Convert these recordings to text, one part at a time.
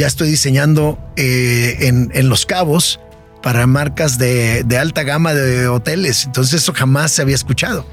ya estoy diseñando eh, en, en Los Cabos para marcas de, de, alta gama de hoteles. Entonces eso jamás se había escuchado.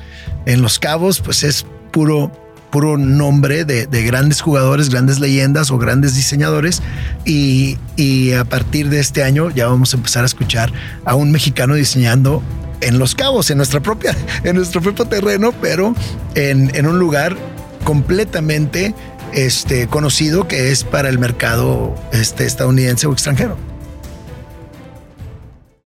En Los Cabos, pues es puro, puro nombre de, de grandes jugadores, grandes leyendas o grandes diseñadores. Y, y, a partir de este año ya vamos a empezar a escuchar a un mexicano diseñando en Los Cabos, en nuestra propia, en nuestro propio terreno, pero en, en un lugar completamente este, conocido que es para el mercado este, estadounidense o extranjero.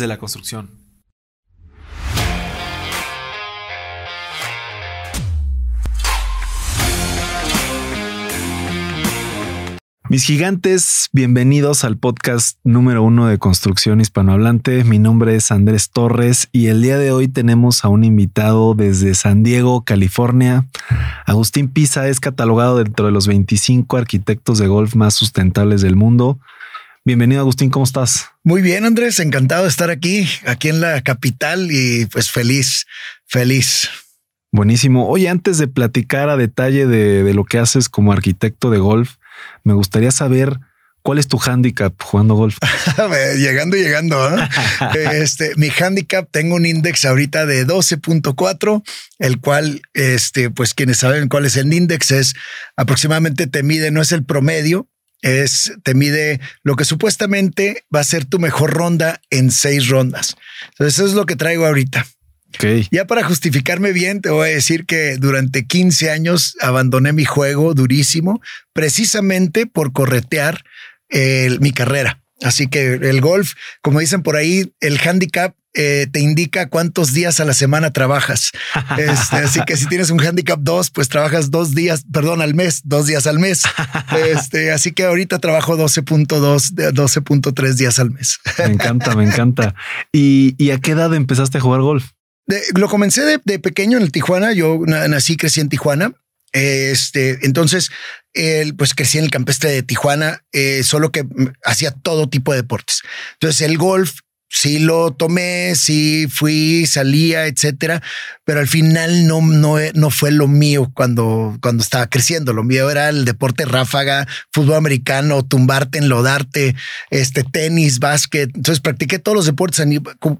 de la construcción. Mis gigantes, bienvenidos al podcast número uno de construcción hispanohablante. Mi nombre es Andrés Torres y el día de hoy tenemos a un invitado desde San Diego, California. Agustín Pisa es catalogado dentro de los 25 arquitectos de golf más sustentables del mundo. Bienvenido Agustín, ¿cómo estás? Muy bien Andrés, encantado de estar aquí, aquí en la capital y pues feliz, feliz. Buenísimo. Oye, antes de platicar a detalle de, de lo que haces como arquitecto de golf, me gustaría saber cuál es tu handicap jugando golf. llegando, llegando. ¿eh? este, mi handicap tengo un index ahorita de 12.4, el cual, este, pues quienes saben cuál es el index es aproximadamente te mide, no es el promedio, es, te mide lo que supuestamente va a ser tu mejor ronda en seis rondas. Entonces, eso es lo que traigo ahorita. Okay. Ya para justificarme bien, te voy a decir que durante 15 años abandoné mi juego durísimo, precisamente por corretear el, mi carrera. Así que el golf, como dicen por ahí, el handicap eh, te indica cuántos días a la semana trabajas. Este, así que si tienes un handicap 2, pues trabajas dos días, perdón, al mes, dos días al mes. Este, así que ahorita trabajo 12.2, 12.3 días al mes. Me encanta, me encanta. ¿Y, ¿Y a qué edad empezaste a jugar golf? De, lo comencé de, de, pequeño en el Tijuana. Yo nací, crecí en Tijuana. Este, entonces, él, pues crecí en el campestre de Tijuana, eh, solo que hacía todo tipo de deportes. Entonces, el golf sí lo tomé, sí fui, salía, etcétera, pero al final no, no, no fue lo mío cuando, cuando estaba creciendo. Lo mío era el deporte ráfaga, fútbol americano, tumbarte, enlodarte, este tenis, básquet. Entonces practiqué todos los deportes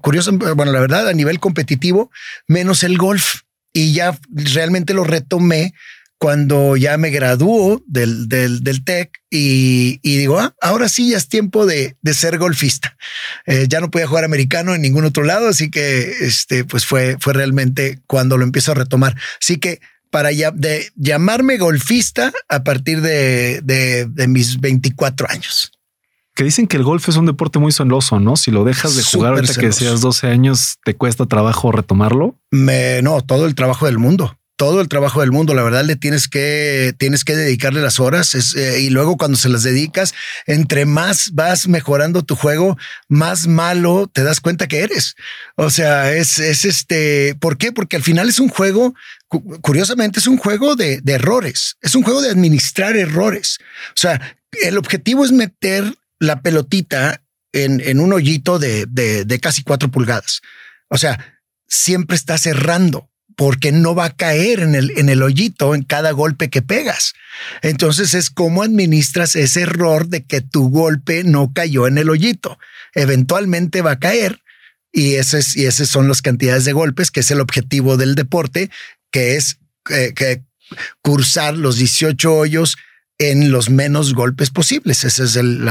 curioso, bueno, la verdad, a nivel competitivo, menos el golf. Y ya realmente lo retomé cuando ya me graduó del, del, del TEC y, y, digo, ah, ahora sí ya es tiempo de, de ser golfista. Eh, ya no podía jugar americano en ningún otro lado, así que este, pues fue, fue realmente cuando lo empiezo a retomar. Así que para ya, de llamarme golfista a partir de, de, de mis 24 años que dicen que el golf es un deporte muy celoso, ¿no? Si lo dejas de jugar ahorita que seas 12 años, ¿te cuesta trabajo retomarlo? Me, no, todo el trabajo del mundo todo el trabajo del mundo. La verdad, le tienes que, tienes que dedicarle las horas eh, y luego cuando se las dedicas, entre más vas mejorando tu juego, más malo te das cuenta que eres. O sea, es, es este, ¿por qué? Porque al final es un juego, curiosamente, es un juego de, de errores. Es un juego de administrar errores. O sea, el objetivo es meter la pelotita en, en un hoyito de, de, de casi cuatro pulgadas. O sea, siempre estás errando porque no va a caer en el, en el hoyito en cada golpe que pegas. Entonces es cómo administras ese error de que tu golpe no cayó en el hoyito. Eventualmente va a caer y esas y son las cantidades de golpes, que es el objetivo del deporte, que es eh, cursar los 18 hoyos en los menos golpes posibles. Ese es el,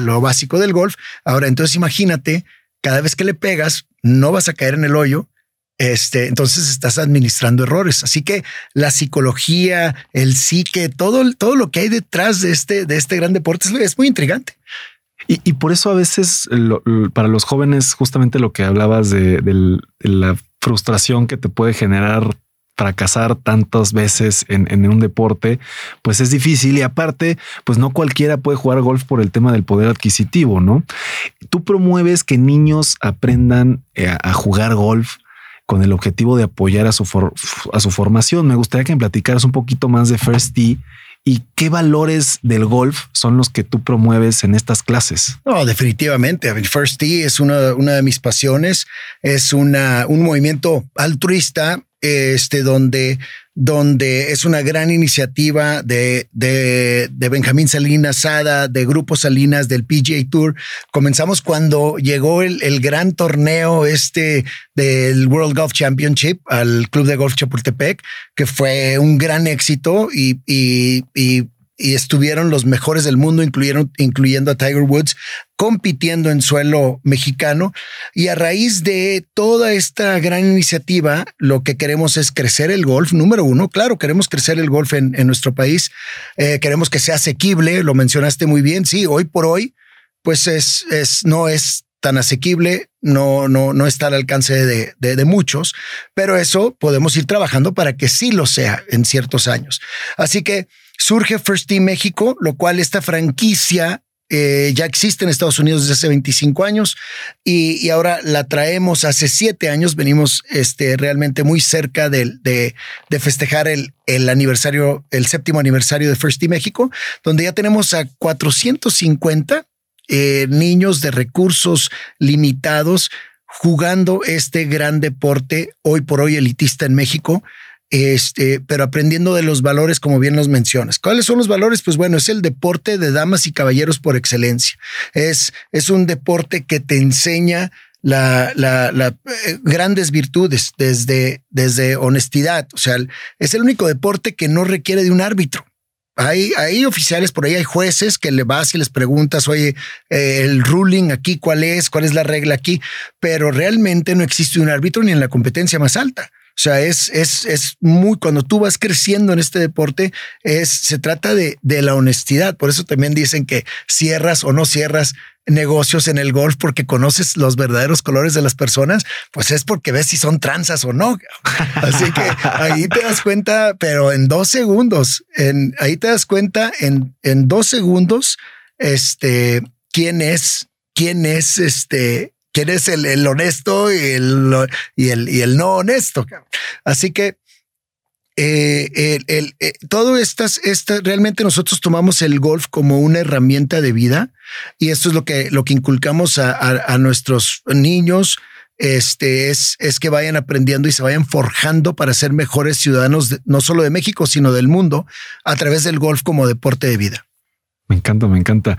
lo básico del golf. Ahora, entonces imagínate, cada vez que le pegas, no vas a caer en el hoyo, este, entonces estás administrando errores. Así que la psicología, el psique, todo, todo lo que hay detrás de este, de este gran deporte es, muy intrigante. Y, por eso a veces lo, para los jóvenes, justamente lo que hablabas de, la frustración que te puede generar fracasar tantas veces en, un deporte, pues es difícil y aparte, pues no cualquiera puede jugar golf por el tema del poder adquisitivo, ¿no? Tú promueves que niños aprendan eh, a jugar golf con el objetivo de apoyar a su, a su formación. Me gustaría que me platicaras un poquito más de First Tee y qué valores del golf son los que tú promueves en estas clases. No, definitivamente. First Tee es una, una de mis pasiones. Es una, un movimiento altruista este, donde, donde es una gran iniciativa de, de, de, Benjamín Salinas Sada, de Grupo Salinas, del PGA Tour. Comenzamos cuando llegó el, el, gran torneo este del World Golf Championship al Club de Golf Chapultepec, que fue un gran éxito y, y, y y estuvieron los mejores del mundo, incluyeron, incluyendo a Tiger Woods, compitiendo en suelo mexicano. Y a raíz de toda esta gran iniciativa, lo que queremos es crecer el golf. Número uno, claro, queremos crecer el golf en, nuestro país. Eh, queremos que sea asequible, lo mencionaste muy bien. Sí, hoy por hoy, pues es, es no es tan asequible, no, no, no está al alcance de, de, muchos, pero eso podemos ir trabajando para que sí lo sea en ciertos años. Así que surge First Team México, lo cual esta franquicia eh, ya existe en Estados Unidos desde hace 25 años y, ahora la traemos hace siete años. Venimos este, realmente muy cerca de, de, de, festejar el, el aniversario, el séptimo aniversario de First Team México, donde ya tenemos a 450 eh, niños de recursos limitados jugando este gran deporte hoy por hoy elitista en México este, pero aprendiendo de los valores, como bien los mencionas. ¿Cuáles son los valores? Pues bueno, es el deporte de damas y caballeros por excelencia. Es, es un deporte que te enseña la, eh, grandes virtudes desde, desde honestidad. O sea, es el único deporte que no requiere de un árbitro. Hay, hay oficiales por ahí, hay jueces que le vas y les preguntas, oye, eh, el ruling aquí, ¿cuál es? ¿Cuál es la regla aquí? Pero realmente no existe un árbitro ni en la competencia más alta. O sea, es, es, es muy, cuando tú vas creciendo en este deporte, es, se trata de, de la honestidad. Por eso también dicen que cierras o no cierras negocios en el golf porque conoces los verdaderos colores de las personas, pues es porque ves si son tranzas o no. Así que ahí te das cuenta, pero en dos segundos, en, ahí te das cuenta en, en dos segundos, este, quién es, quién es este, quién es el, honesto y el, y, el, y el no honesto. Así que eh, el, eh, todo estas, esta, realmente nosotros tomamos el golf como una herramienta de vida y esto es lo que, lo que inculcamos a, nuestros niños. Este es, es que vayan aprendiendo y se vayan forjando para ser mejores ciudadanos, no solo de México, sino del mundo, a través del golf como deporte de vida. Me encanta, me encanta.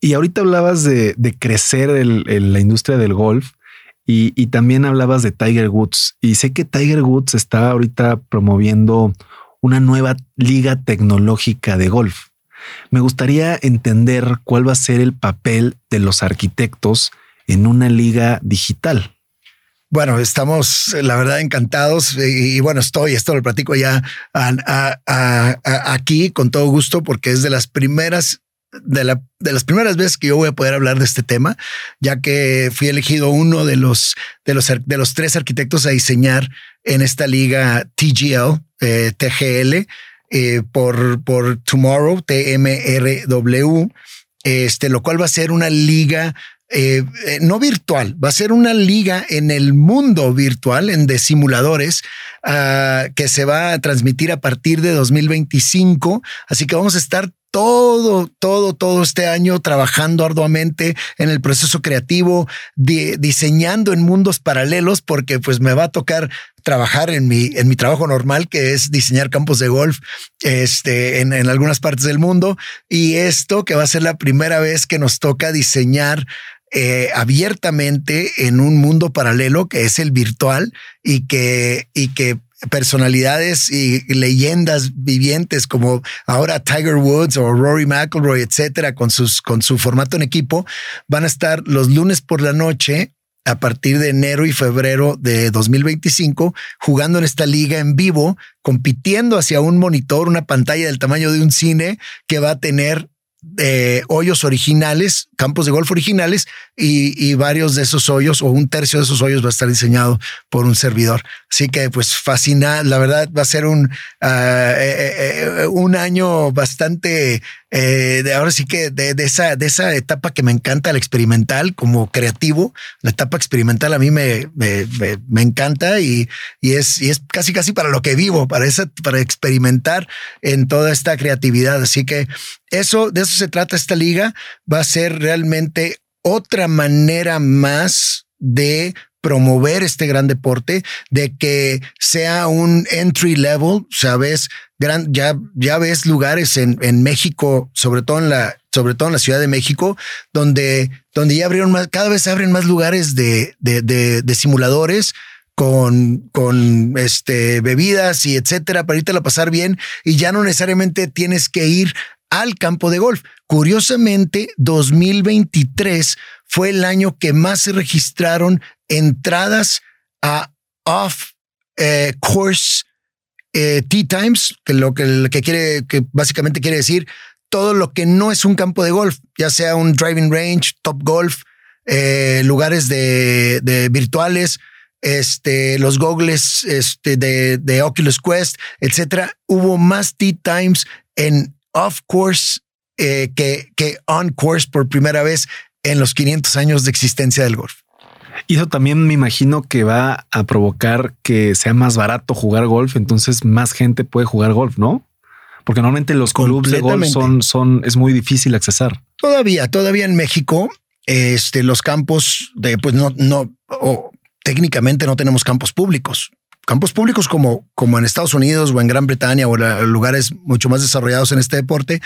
Y, ahorita hablabas de, crecer el, la industria del golf y, también hablabas de Tiger Woods. Y sé que Tiger Woods está ahorita promoviendo una nueva liga tecnológica de golf. Me gustaría entender cuál va a ser el papel de los arquitectos en una liga digital. Bueno, estamos, la verdad, encantados y, bueno, estoy, esto lo platico ya aquí con todo gusto porque es de las primeras de, la, de las primeras veces que yo voy a poder hablar de este tema, ya que fui elegido uno de los, de los, de los tres arquitectos a diseñar en esta liga TGL, eh, TGL, eh, por, por Tomorrow, TMRW, este, lo cual va a ser una liga eh, no virtual, va a ser una liga en el mundo virtual, en simuladores, ah, que se va a transmitir a partir de 2025. Así que vamos a estar todo, todo, todo este año trabajando arduamente en el proceso creativo, diseñando en mundos paralelos, porque pues me va a tocar trabajar en mi, en mi trabajo normal, que es diseñar campos de golf este, en, en algunas partes del mundo. Y esto que va a ser la primera vez que nos toca diseñar eh, abiertamente en un mundo paralelo que es el virtual y que, y que personalidades y leyendas vivientes como ahora Tiger Woods o Rory McIlroy, etcétera, con sus con su formato en equipo, van a estar los lunes por la noche a partir de enero y febrero de 2025 jugando en esta liga en vivo, compitiendo hacia un monitor, una pantalla del tamaño de un cine que va a tener eh, hoyos originales, campos de golf originales y, varios de esos hoyos o un tercio de esos hoyos va a estar diseñado por un servidor. Así que pues fascina, la verdad va a ser un, ah, eh, eh, un año bastante de ahora sí que de, esa, de esa etapa que me encanta, el experimental como creativo, la etapa experimental a mí me, me, encanta y, y, es, y es casi casi para lo que vivo, para, esa, para experimentar en toda esta creatividad. Así que eso, de eso se trata esta liga, va a ser realmente otra manera más de promover este gran deporte, de que sea un entry level, sabes, gran, ya, ya ves lugares en, en México, sobre todo en la, sobre todo en la Ciudad de México, donde, donde ya abrieron más, cada vez abren más lugares de, de, de, de simuladores con, con este, bebidas y etcétera para irte a pasar bien y ya no necesariamente tienes que ir al campo de golf. Curiosamente, 2023 fue el año que más se registraron entradas a off eh, course eh, tea times, que lo que, básicamente quiere decir todo lo que no es un campo de golf, ya sea un driving range, top golf, eh, lugares de, virtuales, este, los goggles este, de, de Oculus Quest, etcétera. Hubo más tea times en off course eh, que, que on course por primera vez en los 500 años de existencia del golf. Y eso también me imagino que va a provocar que sea más barato jugar golf, entonces más gente puede jugar golf, ¿no? Porque normalmente los clubes de golf son, son, es muy difícil accesar. Todavía, todavía en México, este, los campos de, pues no, no, técnicamente no tenemos campos públicos. Campos públicos como, como en Estados Unidos o en Gran Bretaña o lugares mucho más desarrollados en este deporte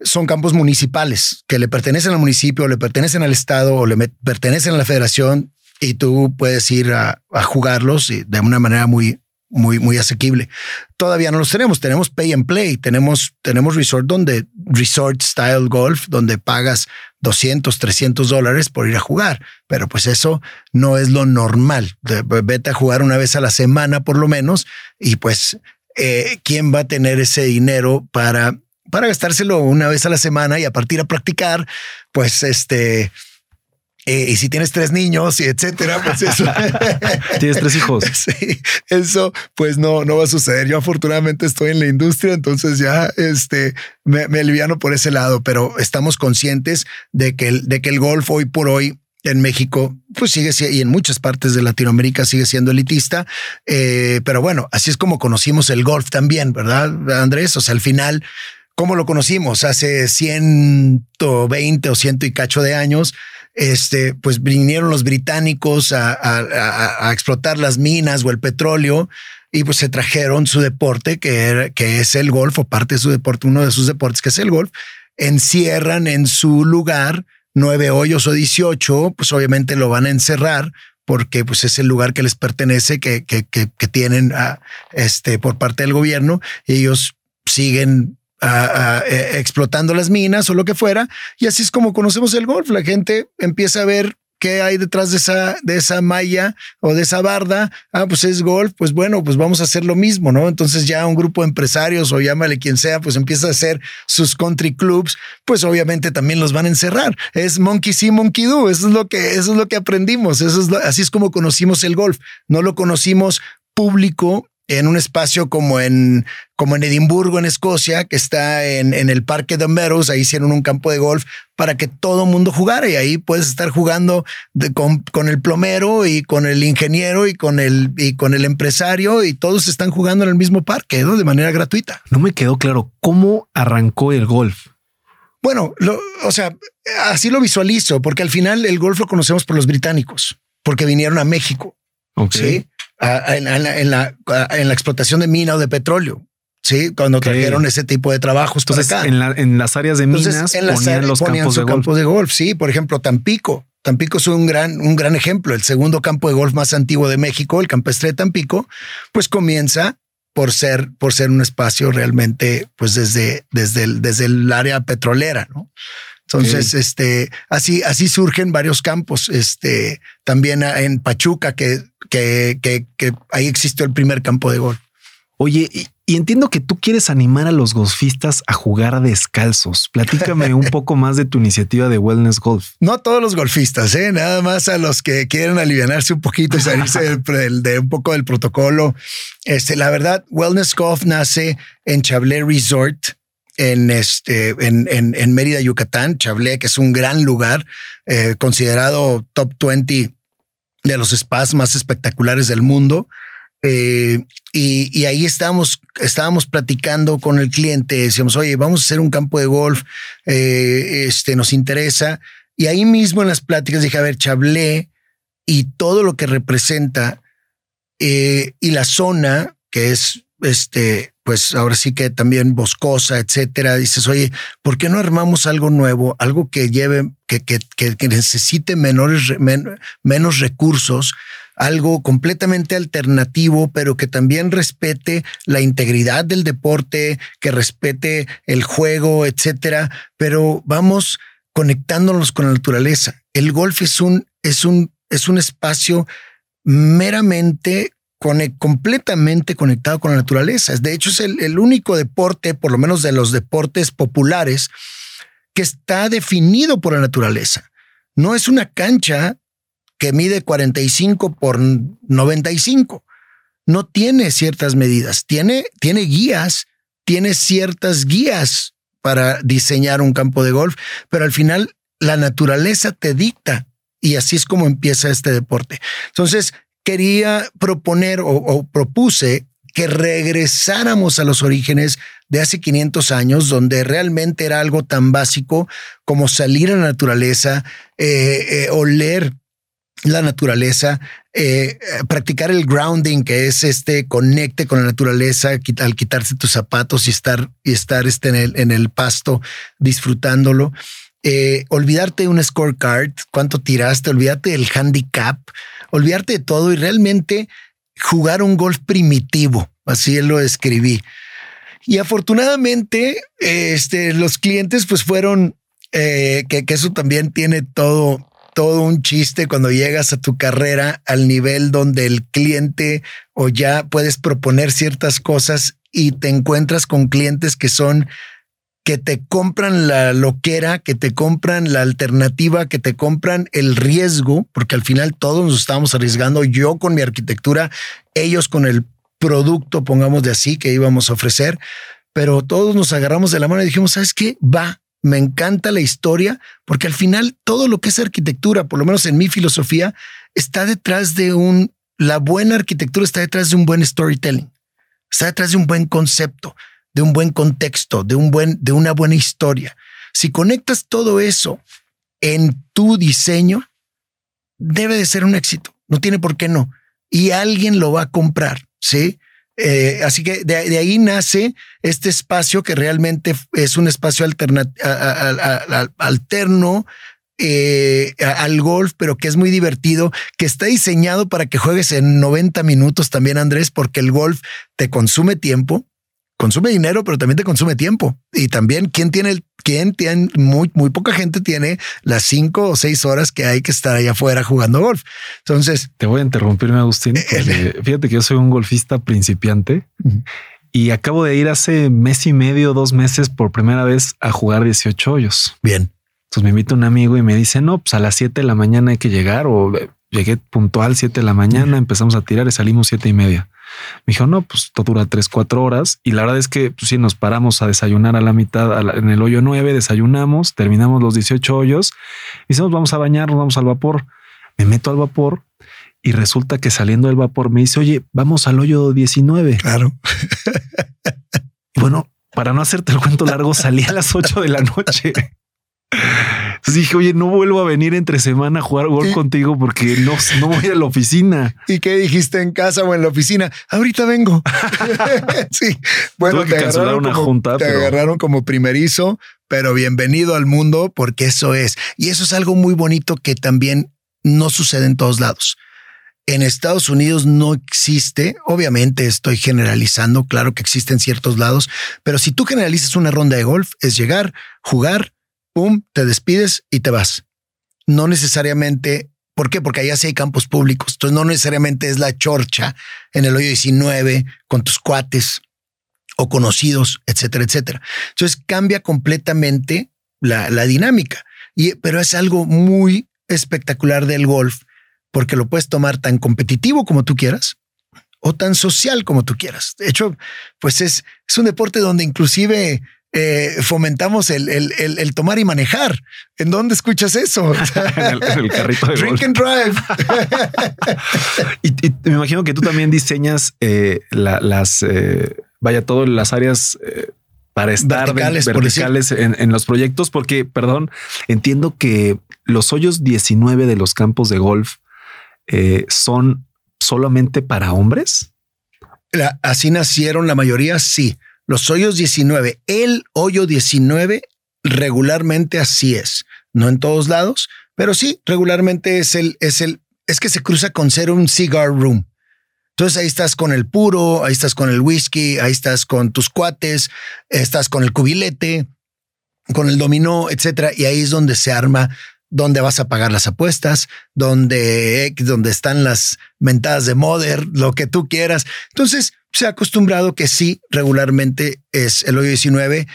son campos municipales que le pertenecen al municipio, le pertenecen al estado o le pertenecen a la federación y tú puedes ir a jugarlos de una manera muy, muy, muy asequible. Todavía no los tenemos. Tenemos pay and play. Tenemos, tenemos resort donde resort style golf, donde pagas 200, 300 dólares por ir a jugar. Pero pues eso no es lo normal. Vete a jugar una vez a la semana por lo menos y pues eh, quién va a tener ese dinero para para gastárselo una vez a la semana y a partir a practicar, pues este eh, y si tienes tres niños y etcétera, pues eso. tienes tres hijos. Sí, eso pues no, no va a suceder. Yo afortunadamente estoy en la industria, entonces ya este, me, me aliviano por ese lado, pero estamos conscientes de que el, de que el golf hoy por hoy en México, pues sigue y en muchas partes de Latinoamérica sigue siendo elitista. Eh, pero bueno, así es como conocimos el golf también, ¿verdad, Andrés? O sea, al final, ¿cómo lo conocimos? Hace 120 o ciento y cacho de años este, pues vinieron los británicos a, explotar las minas o el petróleo y pues se trajeron su deporte, que, que es el golf, o parte de su deporte, uno de sus deportes, que es el golf, encierran en su lugar nueve hoyos o dieciocho, pues obviamente lo van a encerrar porque pues es el lugar que les pertenece, que, que, que, tienen a, este, por parte del gobierno. Y ellos siguen eh, explotando las minas o lo que fuera. Y así es como conocemos el golf. La gente empieza a ver qué hay detrás de esa, de esa malla o de esa barda. Ah, pues es golf. Pues bueno, pues vamos a hacer lo mismo, ¿no? Entonces ya un grupo de empresarios o llámale quien sea, pues empieza a hacer sus country clubs, pues obviamente también los van a encerrar. Es monkey see, monkey do. Eso es lo que, eso es lo que aprendimos. Eso es así es como conocimos el golf. No lo conocimos público en un espacio como en, como en Edimburgo, en Escocia, que está en, en el Parque de Meadows, ahí hicieron un campo de golf para que todo mundo jugara y ahí puedes estar jugando con, con, el plomero y con el ingeniero y con el, y con el empresario y todos están jugando en el mismo parque, ¿no? De manera gratuita. No me quedó claro cómo arrancó el golf. Bueno, o sea, así lo visualizo, porque al final el golf lo conocemos por los británicos, porque vinieron a México. ¿sí? En, la, en, la, explotación de mina o de petróleo. Sí, cuando trajeron ese tipo de trabajos. Entonces, En, en, las áreas de minas en ponían los campos, de golf. de golf. Sí, por ejemplo, Tampico. Tampico es un gran, un gran ejemplo. El segundo campo de golf más antiguo de México, el campestre de Tampico, pues comienza por ser, por ser un espacio realmente, pues desde, desde, el, desde el área petrolera, ¿no? Entonces, este, así, así surgen varios campos. Este, también en Pachuca, que, que, que, que ahí existió el primer campo de golf. Oye, Y entiendo que tú quieres animar a los golfistas a jugar descalzos. Platícame un poco más de tu iniciativa de Wellness Golf. No a todos los golfistas, ¿eh? nada más a los que quieren aliviarse un poquito y salirse de, un poco del protocolo. Este, la verdad, Wellness Golf nace en Chablé Resort, en, este, en, en, Mérida, Yucatán. Chablé, que es un gran lugar, eh, considerado top 20 de los spas más espectaculares del mundo. Eh, y, ahí estábamos, estábamos platicando con el cliente, decíamos, oye, vamos a hacer un campo de golf, eh, este, nos interesa. Y ahí mismo en las pláticas dije, a ver, Chablé y todo lo que representa y la zona, que es, este, pues ahora sí que también boscosa, etcétera, dices, oye, ¿por qué no armamos algo nuevo, algo que lleve, que, que, que necesite menores, menos recursos? algo completamente alternativo, pero que también respete la integridad del deporte, que respete el juego, etcétera. Pero vamos conectándonos con la naturaleza. El golf es un, es un, es un espacio meramente completamente conectado con la naturaleza. De hecho, es el, el único deporte, por lo menos de los deportes populares, que está definido por la naturaleza. No es una cancha que mide 45 por 95. No tiene ciertas medidas, tiene, tiene guías, tiene ciertas guías para diseñar un campo de golf, pero al final la naturaleza te dicta y así es como empieza este deporte. Entonces, quería proponer o, propuse que regresáramos a los orígenes de hace 500 años, donde realmente era algo tan básico como salir a la naturaleza, eh, eh, oler la naturaleza, eh, practicar el grounding, que es este conecte con la naturaleza al quitarse tus zapatos y estar, y estar este en, el, en el pasto disfrutándolo. Olvidarte de un scorecard, cuánto tiraste, olvidarte del handicap, olvidarte de todo y realmente jugar un golf primitivo. Así lo escribí. Y afortunadamente, este, los clientes pues fueron, eh, que, que, eso también tiene todo, todo un chiste cuando llegas a tu carrera al nivel donde el cliente o ya puedes proponer ciertas cosas y te encuentras con clientes que son que te compran la loquera, que te compran la alternativa, que te compran el riesgo, porque al final todos nos estamos arriesgando, yo con mi arquitectura, ellos con el producto, pongamos de así, que íbamos a ofrecer, pero todos nos agarramos de la mano y dijimos, ¿sabes qué? Va, me encanta la historia, porque al final todo lo que es arquitectura, por lo menos en mi filosofía, está detrás de un, la buena arquitectura está detrás de un buen storytelling, está detrás de un buen concepto, de un buen contexto, de, un buen, de una buena historia. Si conectas todo eso en tu diseño, debe de ser un éxito, no tiene por qué no. Y alguien lo va a comprar, ¿sí? Eh, así que de, ahí nace este espacio que realmente es un espacio alterno eh, al golf, pero que es muy divertido, que está diseñado para que juegues en 90 minutos también, Andrés, porque el golf te consume tiempo, consume dinero, pero también te consume tiempo. Y también, ¿quién tiene el quién tiene muy, muy poca gente tiene las cinco o seis horas que hay que estar allá afuera jugando golf. Entonces te voy a interrumpirme, Agustín. Eh, fíjate que yo soy un golfista principiante y acabo de ir hace mes y medio, dos meses por primera vez a jugar 18 hoyos. Bien. Entonces me invita un amigo y me dice, no, pues a las 7 de la mañana hay que llegar o eh, llegué puntual 7 de la mañana, empezamos a tirar y salimos siete y media. Me dijo, no, pues esto dura tres, cuatro horas. Y la verdad es que pues, sí, nos paramos a desayunar a la mitad, en el hoyo 9, desayunamos, terminamos los 18 hoyos. Y decimos, vamos a bañarnos, vamos al vapor. Me meto al vapor y resulta que saliendo del vapor me dice, oye, vamos al hoyo 19. Claro. y bueno, para no hacerte el cuento largo, salí a las 8 de la noche. Entonces dije, oye, no vuelvo a venir entre semana a jugar golf contigo porque no, no voy a la oficina. ¿Y qué dijiste en casa o en la oficina? Ahorita vengo. sí. Bueno, te, agarraron, una como, junta, te agarraron como primerizo, pero bienvenido al mundo porque eso es. Y eso es algo muy bonito que también no sucede en todos lados. En Estados Unidos no existe, obviamente estoy generalizando, claro que existe en ciertos lados, pero si tú generalizas una ronda de golf, es llegar, jugar, te despides y te vas. No necesariamente, ¿por qué? Porque allá sí hay campos públicos, entonces no necesariamente es la chorcha en el hoyo 19 con tus cuates o conocidos, etcétera, etcétera. Entonces cambia completamente la, la dinámica. Y, pero es algo muy espectacular del golf porque lo puedes tomar tan competitivo como tú quieras o tan social como tú quieras. De hecho, pues es, es un deporte donde inclusive eh, fomentamos el, el, tomar y manejar. ¿En dónde escuchas eso? en, el, carrito de Drink and drive. y, me imagino que tú también diseñas eh, las, eh, vaya, todas las áreas para estar verticales, en, los proyectos, porque, perdón, entiendo que los hoyos 19 de los campos de golf son solamente para hombres. así nacieron la mayoría, sí. Los hoyos 19, el hoyo 19 regularmente así es. No en todos lados, pero sí, regularmente es el, es el, es que se cruza con ser un cigar room. Entonces ahí estás con el puro, ahí estás con el whisky, ahí estás con tus cuates, estás con el cubilete, con el dominó, etcétera. Y ahí es donde se arma, donde vas a pagar las apuestas, donde, donde están las mentadas de Mother, lo que tú quieras. Entonces, se ha acostumbrado que sí, regularmente es el hoyo 19,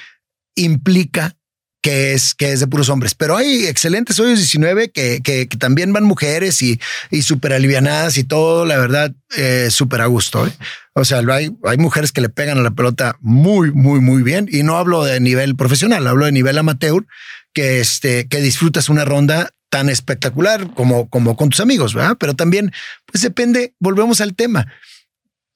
implica que es, que es de puros hombres. Pero hay excelentes hoyos 19 que, que, también van mujeres y, y súper alivianadas y todo, la verdad, eh, súper a gusto. ¿eh? O sea, hay, hay mujeres que le pegan a la pelota muy, muy, muy bien. Y no hablo de nivel profesional, hablo de nivel amateur, que, este, que disfrutas una ronda tan espectacular como, como con tus amigos, ¿verdad? Pero también, pues depende, volvemos al tema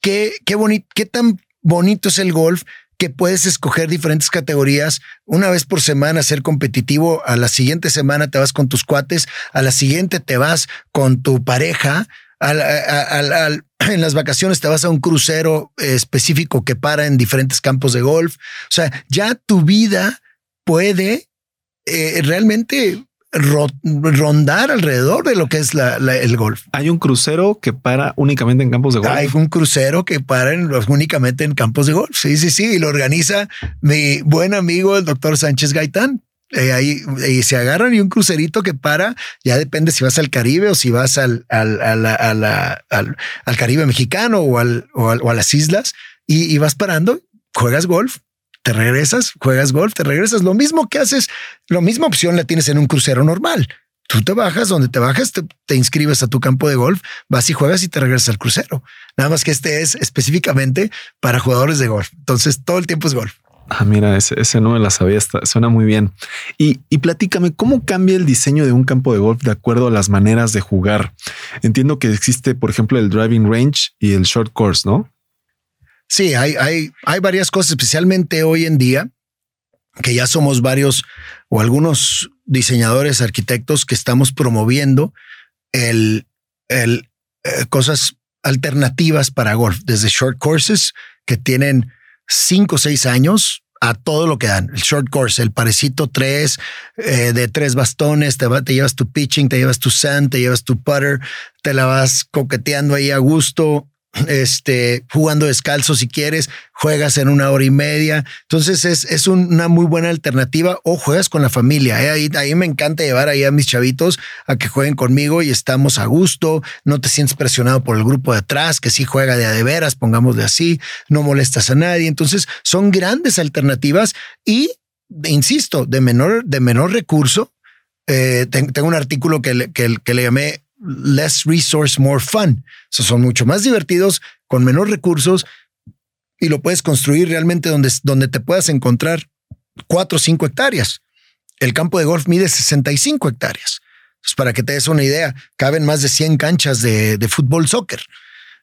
qué, qué, qué tan bonito es el golf que puedes escoger diferentes categorías, una vez por semana ser competitivo, a la siguiente semana te vas con tus cuates, a la siguiente te vas con tu pareja, en las vacaciones te vas a un crucero específico que para en diferentes campos de golf. O sea, ya tu vida puede eh, realmente rondar alrededor de lo que es el golf. Hay un crucero que para únicamente en campos de golf. Hay un crucero que para únicamente en campos de golf. Sí, sí, sí. Y lo organiza mi buen amigo, el doctor Sánchez Gaitán. Eh, ahí y se agarran y un crucerito que para, ya depende si vas al Caribe o si vas al, al, al, Caribe mexicano o, al, o, a las islas y, y vas parando, juegas golf te regresas, juegas golf, te regresas. Lo mismo que haces, la misma opción la tienes en un crucero normal. Tú te bajas, donde te bajas, te, inscribes a tu campo de golf, vas y juegas y te regresas al crucero. Nada más que este es específicamente para jugadores de golf. Entonces todo el tiempo es golf. Ah, mira, ese, ese no me la sabía, suena muy bien. Y, y platícame, ¿cómo cambia el diseño de un campo de golf de acuerdo a las maneras de jugar? Entiendo que existe, por ejemplo, el driving range y el short course, ¿no? Sí, hay, hay, hay varias cosas, especialmente hoy en día, que ya somos varios o algunos diseñadores, arquitectos que estamos promoviendo el, el eh, cosas alternativas para golf, desde short courses que tienen cinco o seis años a todo lo que dan. El short course, el parecito tres, eh, de tres bastones, te, te llevas tu pitching, te llevas tu sand, te llevas tu putter, te la vas coqueteando ahí a gusto este, jugando descalzo si quieres, juegas en una hora y media. Entonces es, es una muy buena alternativa o juegas con la familia. ¿eh? Ahí, ahí me encanta llevar ahí a mis chavitos a que jueguen conmigo y estamos a gusto. No te sientes presionado por el grupo de atrás, que sí juega de a de veras, pongámosle así, no molestas a nadie. Entonces son grandes alternativas y, insisto, de menor, de menor recurso. Eh, tengo un artículo que, que, que le llamé less resource, more fun. son mucho más divertidos, con menos recursos y lo puedes construir realmente donde, donde te puedas encontrar cuatro o cinco hectáreas. El campo de golf mide 65 hectáreas. para que te des una idea, caben más de 100 canchas de, de fútbol, soccer.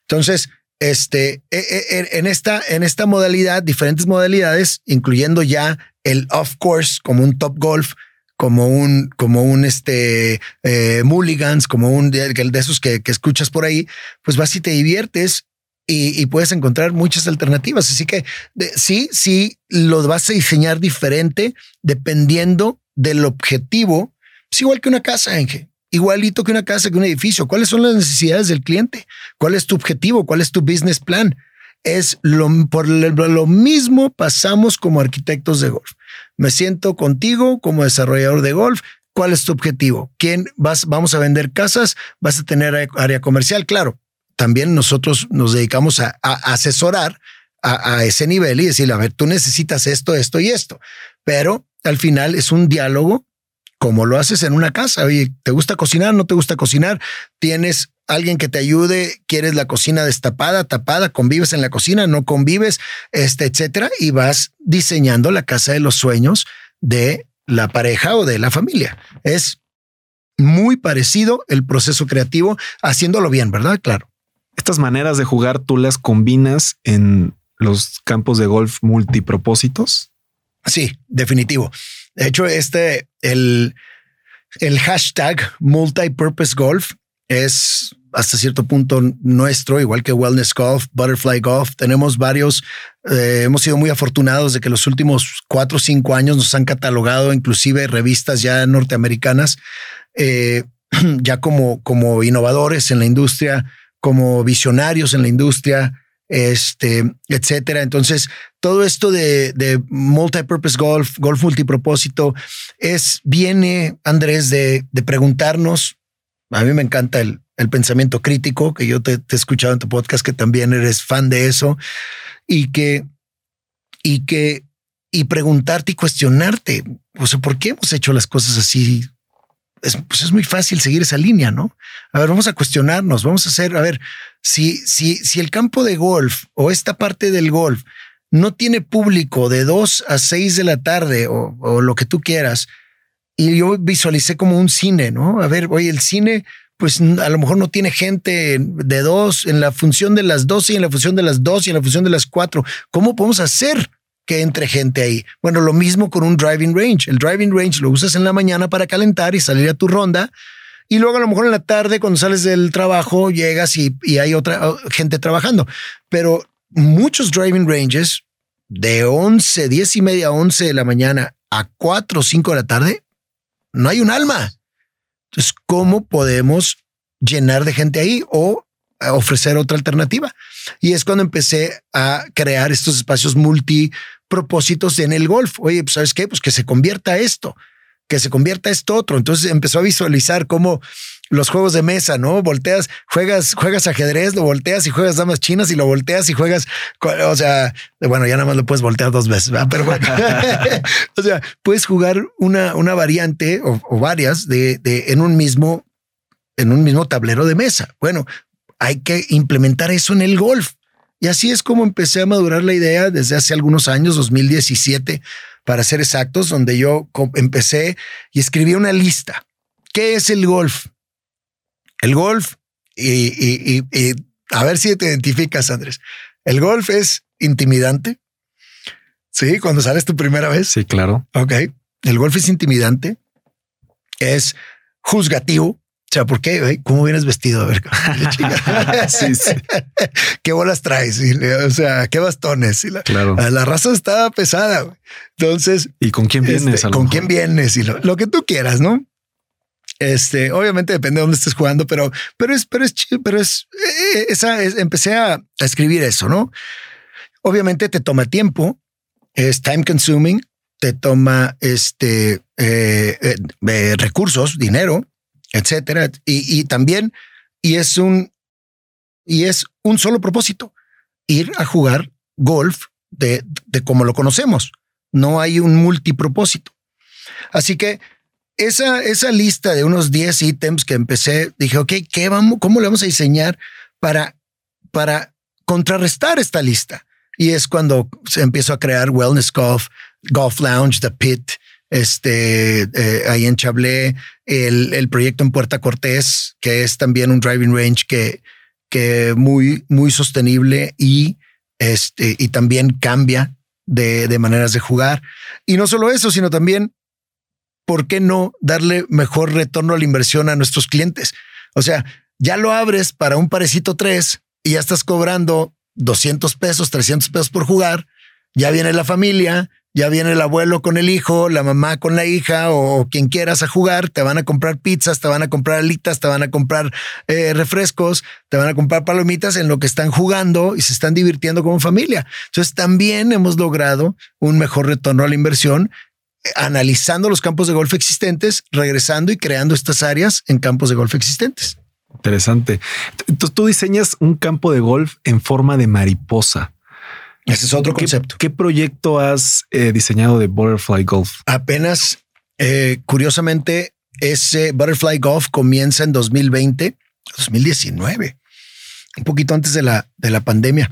Entonces, este, e, e, e, en esta, en esta modalidad, diferentes modalidades, incluyendo ya el off course como un top golf, como un, como un este eh, mulligans, como un de, esos que, que, escuchas por ahí, pues vas y te diviertes y, y puedes encontrar muchas alternativas. Así que sí, sí, lo vas a diseñar diferente dependiendo del objetivo. Es igual que una casa, Ángel. Igualito que una casa, que un edificio. ¿Cuáles son las necesidades del cliente? ¿Cuál es tu objetivo? ¿Cuál es tu business plan? Es lo, por lo mismo pasamos como arquitectos de golf me siento contigo como desarrollador de golf. ¿Cuál es tu objetivo? ¿Quién vas? Vamos a vender casas, vas a tener área comercial. Claro, también nosotros nos dedicamos a, asesorar a, ese nivel y decirle, a ver, tú necesitas esto, esto y esto. Pero al final es un diálogo como lo haces en una casa. Oye, ¿te gusta cocinar? ¿No te gusta cocinar? ¿Tienes alguien que te ayude? ¿Quieres la cocina destapada, tapada? ¿Convives en la cocina? ¿No convives? Este, etcétera. Y vas diseñando la casa de los sueños de la pareja o de la familia. Es muy parecido el proceso creativo haciéndolo bien, ¿verdad? Claro. Estas maneras de jugar tú las combinas en los campos de golf multipropósitos. Sí, definitivo. De hecho, este, el, el hashtag multipurpose golf es hasta cierto punto nuestro, igual que Wellness Golf, Butterfly Golf. Tenemos varios, eh, hemos sido muy afortunados de que los últimos cuatro o cinco años nos han catalogado, inclusive revistas ya norteamericanas, eh, ya como, como innovadores en la industria, como visionarios en la industria, este, etcétera. Entonces, todo esto de, de multipurpose golf, golf multipropósito, es, viene, Andrés, de, de preguntarnos. A mí me encanta el, el pensamiento crítico, que yo te, te, he escuchado en tu podcast, que también eres fan de eso, y que, y que, y preguntarte y cuestionarte, o sea, ¿por qué hemos hecho las cosas así? Es, pues es muy fácil seguir esa línea, ¿no? A ver, vamos a cuestionarnos, vamos a hacer, a ver, si, si, si el campo de golf o esta parte del golf no tiene público de 2 a 6 de la tarde o, lo que tú quieras, y yo visualicé como un cine, ¿no? A ver, oye, el cine, pues a lo mejor no tiene gente de dos en la función de las 12 y en la función de las 2 y en la función de las 4. ¿Cómo podemos hacer que entre gente ahí? Bueno, lo mismo con un driving range. El driving range lo usas en la mañana para calentar y salir a tu ronda. Y luego a lo mejor en la tarde, cuando sales del trabajo, llegas y, y hay otra gente trabajando. Pero muchos driving ranges de 11, 10 y media, 11 de la mañana a 4 o 5 de la tarde, no hay un alma. Entonces, ¿cómo podemos llenar de gente ahí o ofrecer otra alternativa? Y es cuando empecé a crear estos espacios multipropósitos en el golf. Oye, pues sabes qué? Pues que se convierta esto, que se convierta esto otro. Entonces empezó a visualizar cómo los juegos de mesa, ¿no? Volteas, juegas, juegas ajedrez, lo volteas y juegas damas chinas y lo volteas y juegas, o sea, bueno, ya nada más lo puedes voltear dos veces, pero bueno, o sea, puedes jugar una, una variante o, o varias de, de, en un mismo, en un mismo tablero de mesa. Bueno, hay que implementar eso en el golf. Y así es como empecé a madurar la idea desde hace algunos años, 2017, para ser exactos, donde yo empecé y escribí una lista. ¿Qué es el golf? El golf, y, y, y, y, a ver si te identificas, Andrés. El golf es intimidante. Sí, cuando sales tu primera vez. Sí, claro. Ok. El golf es intimidante. Es juzgativo. O sea, ¿por qué? ¿Cómo vienes vestido? A ver, sí, sí. ¿qué bolas traes? O sea, ¿qué bastones? Y la, claro. la raza está pesada. Entonces, ¿y con quién vienes? Este, ¿Con quién vienes? Y lo, lo que tú quieras, ¿no? Este, obviamente depende de dónde estés jugando, pero, pero es, pero es, pero es, eh, esa es, empecé a, a, escribir eso, ¿no? Obviamente te toma tiempo, es time consuming, te toma este eh, eh, recursos, dinero, etcétera, y, también, y es un, y es un solo propósito, ir a jugar golf de, de como lo conocemos. No hay un multipropósito. Así que esa, esa lista de unos 10 ítems que empecé, dije, ok, ¿qué vamos, ¿cómo le vamos a diseñar para, para contrarrestar esta lista? Y es cuando se empezó a crear Wellness Golf, Golf Lounge, The Pit, este, eh, ahí en Chablé, el, el, proyecto en Puerta Cortés, que es también un driving range que, que muy, muy sostenible y, este, y también cambia de, de maneras de jugar. Y no solo eso, sino también ¿por qué no darle mejor retorno a la inversión a nuestros clientes? O sea, ya lo abres para un parecito 3 y ya estás cobrando 200 pesos, 300 pesos por jugar. Ya viene la familia, ya viene el abuelo con el hijo, la mamá con la hija o quien quieras a jugar. Te van a comprar pizzas, te van a comprar alitas, te van a comprar eh, refrescos, te van a comprar palomitas en lo que están jugando y se están divirtiendo como familia. Entonces también hemos logrado un mejor retorno a la inversión analizando los campos de golf existentes, regresando y creando estas áreas en campos de golf existentes. Interesante. Entonces tú diseñas un campo de golf en forma de mariposa. Ese es otro concepto. ¿Qué proyecto has eh, diseñado de Butterfly Golf? Apenas, eh, curiosamente, ese Butterfly Golf comienza en 2020, 2019, un poquito antes de la, de la pandemia.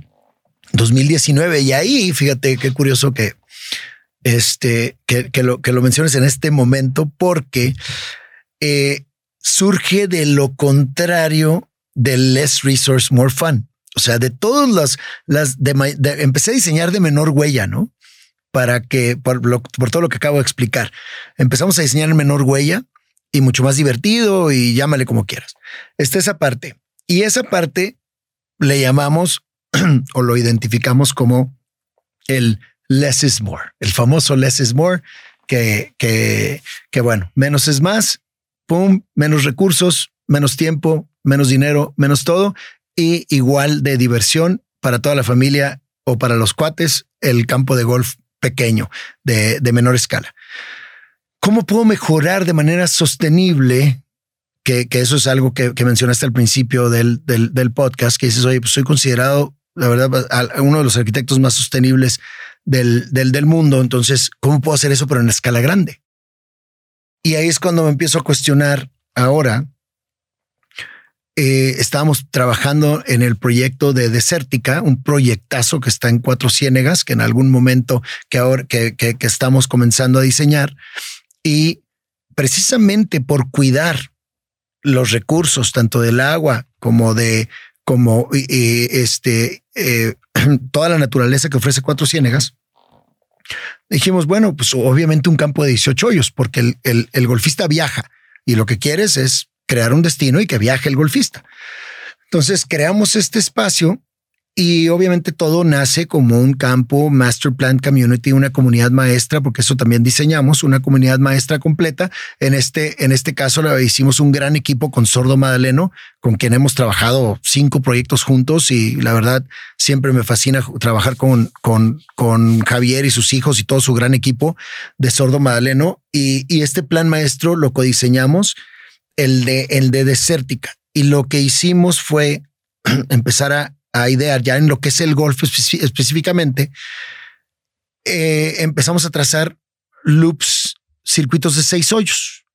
2019 y ahí fíjate qué curioso que este que, lo que lo menciones en este momento porque eh, surge de lo contrario del less resource more fun o sea de todas las las de, empecé a diseñar de menor huella no para que por, por todo lo que acabo de explicar. Empezamos a diseñar en menor huella y mucho más divertido y llámale como quieras. Está esa parte. Y esa parte le llamamos o lo identificamos como el less is more, el famoso less is more, que, que, que bueno, menos es más, pum, menos recursos, menos tiempo, menos dinero, menos todo, y igual de diversión para toda la familia o para los cuates, el campo de golf pequeño, de, de menor escala. ¿Cómo puedo mejorar de manera sostenible que, que, eso es algo que, mencionaste al principio del, del, del, podcast, que dices, oye, pues soy considerado la verdad, uno de los arquitectos más sostenibles del, del, del mundo. Entonces, ¿cómo puedo hacer eso pero en escala grande? Y ahí es cuando me empiezo a cuestionar ahora. Eh, estábamos trabajando en el proyecto de Desértica, un proyectazo que está en Cuatro Ciénegas, que en algún momento que ahora que, que, estamos comenzando a diseñar. Y precisamente por cuidar los recursos, tanto del agua como de como este, eh, toda la naturaleza que ofrece Cuatro Ciénegas, dijimos, bueno, pues obviamente un campo de 18 hoyos, porque el, el golfista viaja y lo que quieres es crear un destino y que viaje el golfista. Entonces creamos este espacio y obviamente todo nace como un campo Master Plan Community, una comunidad maestra, porque eso también diseñamos, una comunidad maestra completa. En este, en este caso hicimos un gran equipo con Sordo Madaleno, con quien hemos trabajado cinco proyectos juntos y la verdad siempre me fascina trabajar con, con, con Javier y sus hijos y todo su gran equipo de Sordo Madaleno. Y, y este plan maestro lo codiseñamos, el de, el de Desértica. Y lo que hicimos fue empezar a a idear ya en lo que es el golf específicamente, eh, empezamos a trazar loops, circuitos de seis hoyos.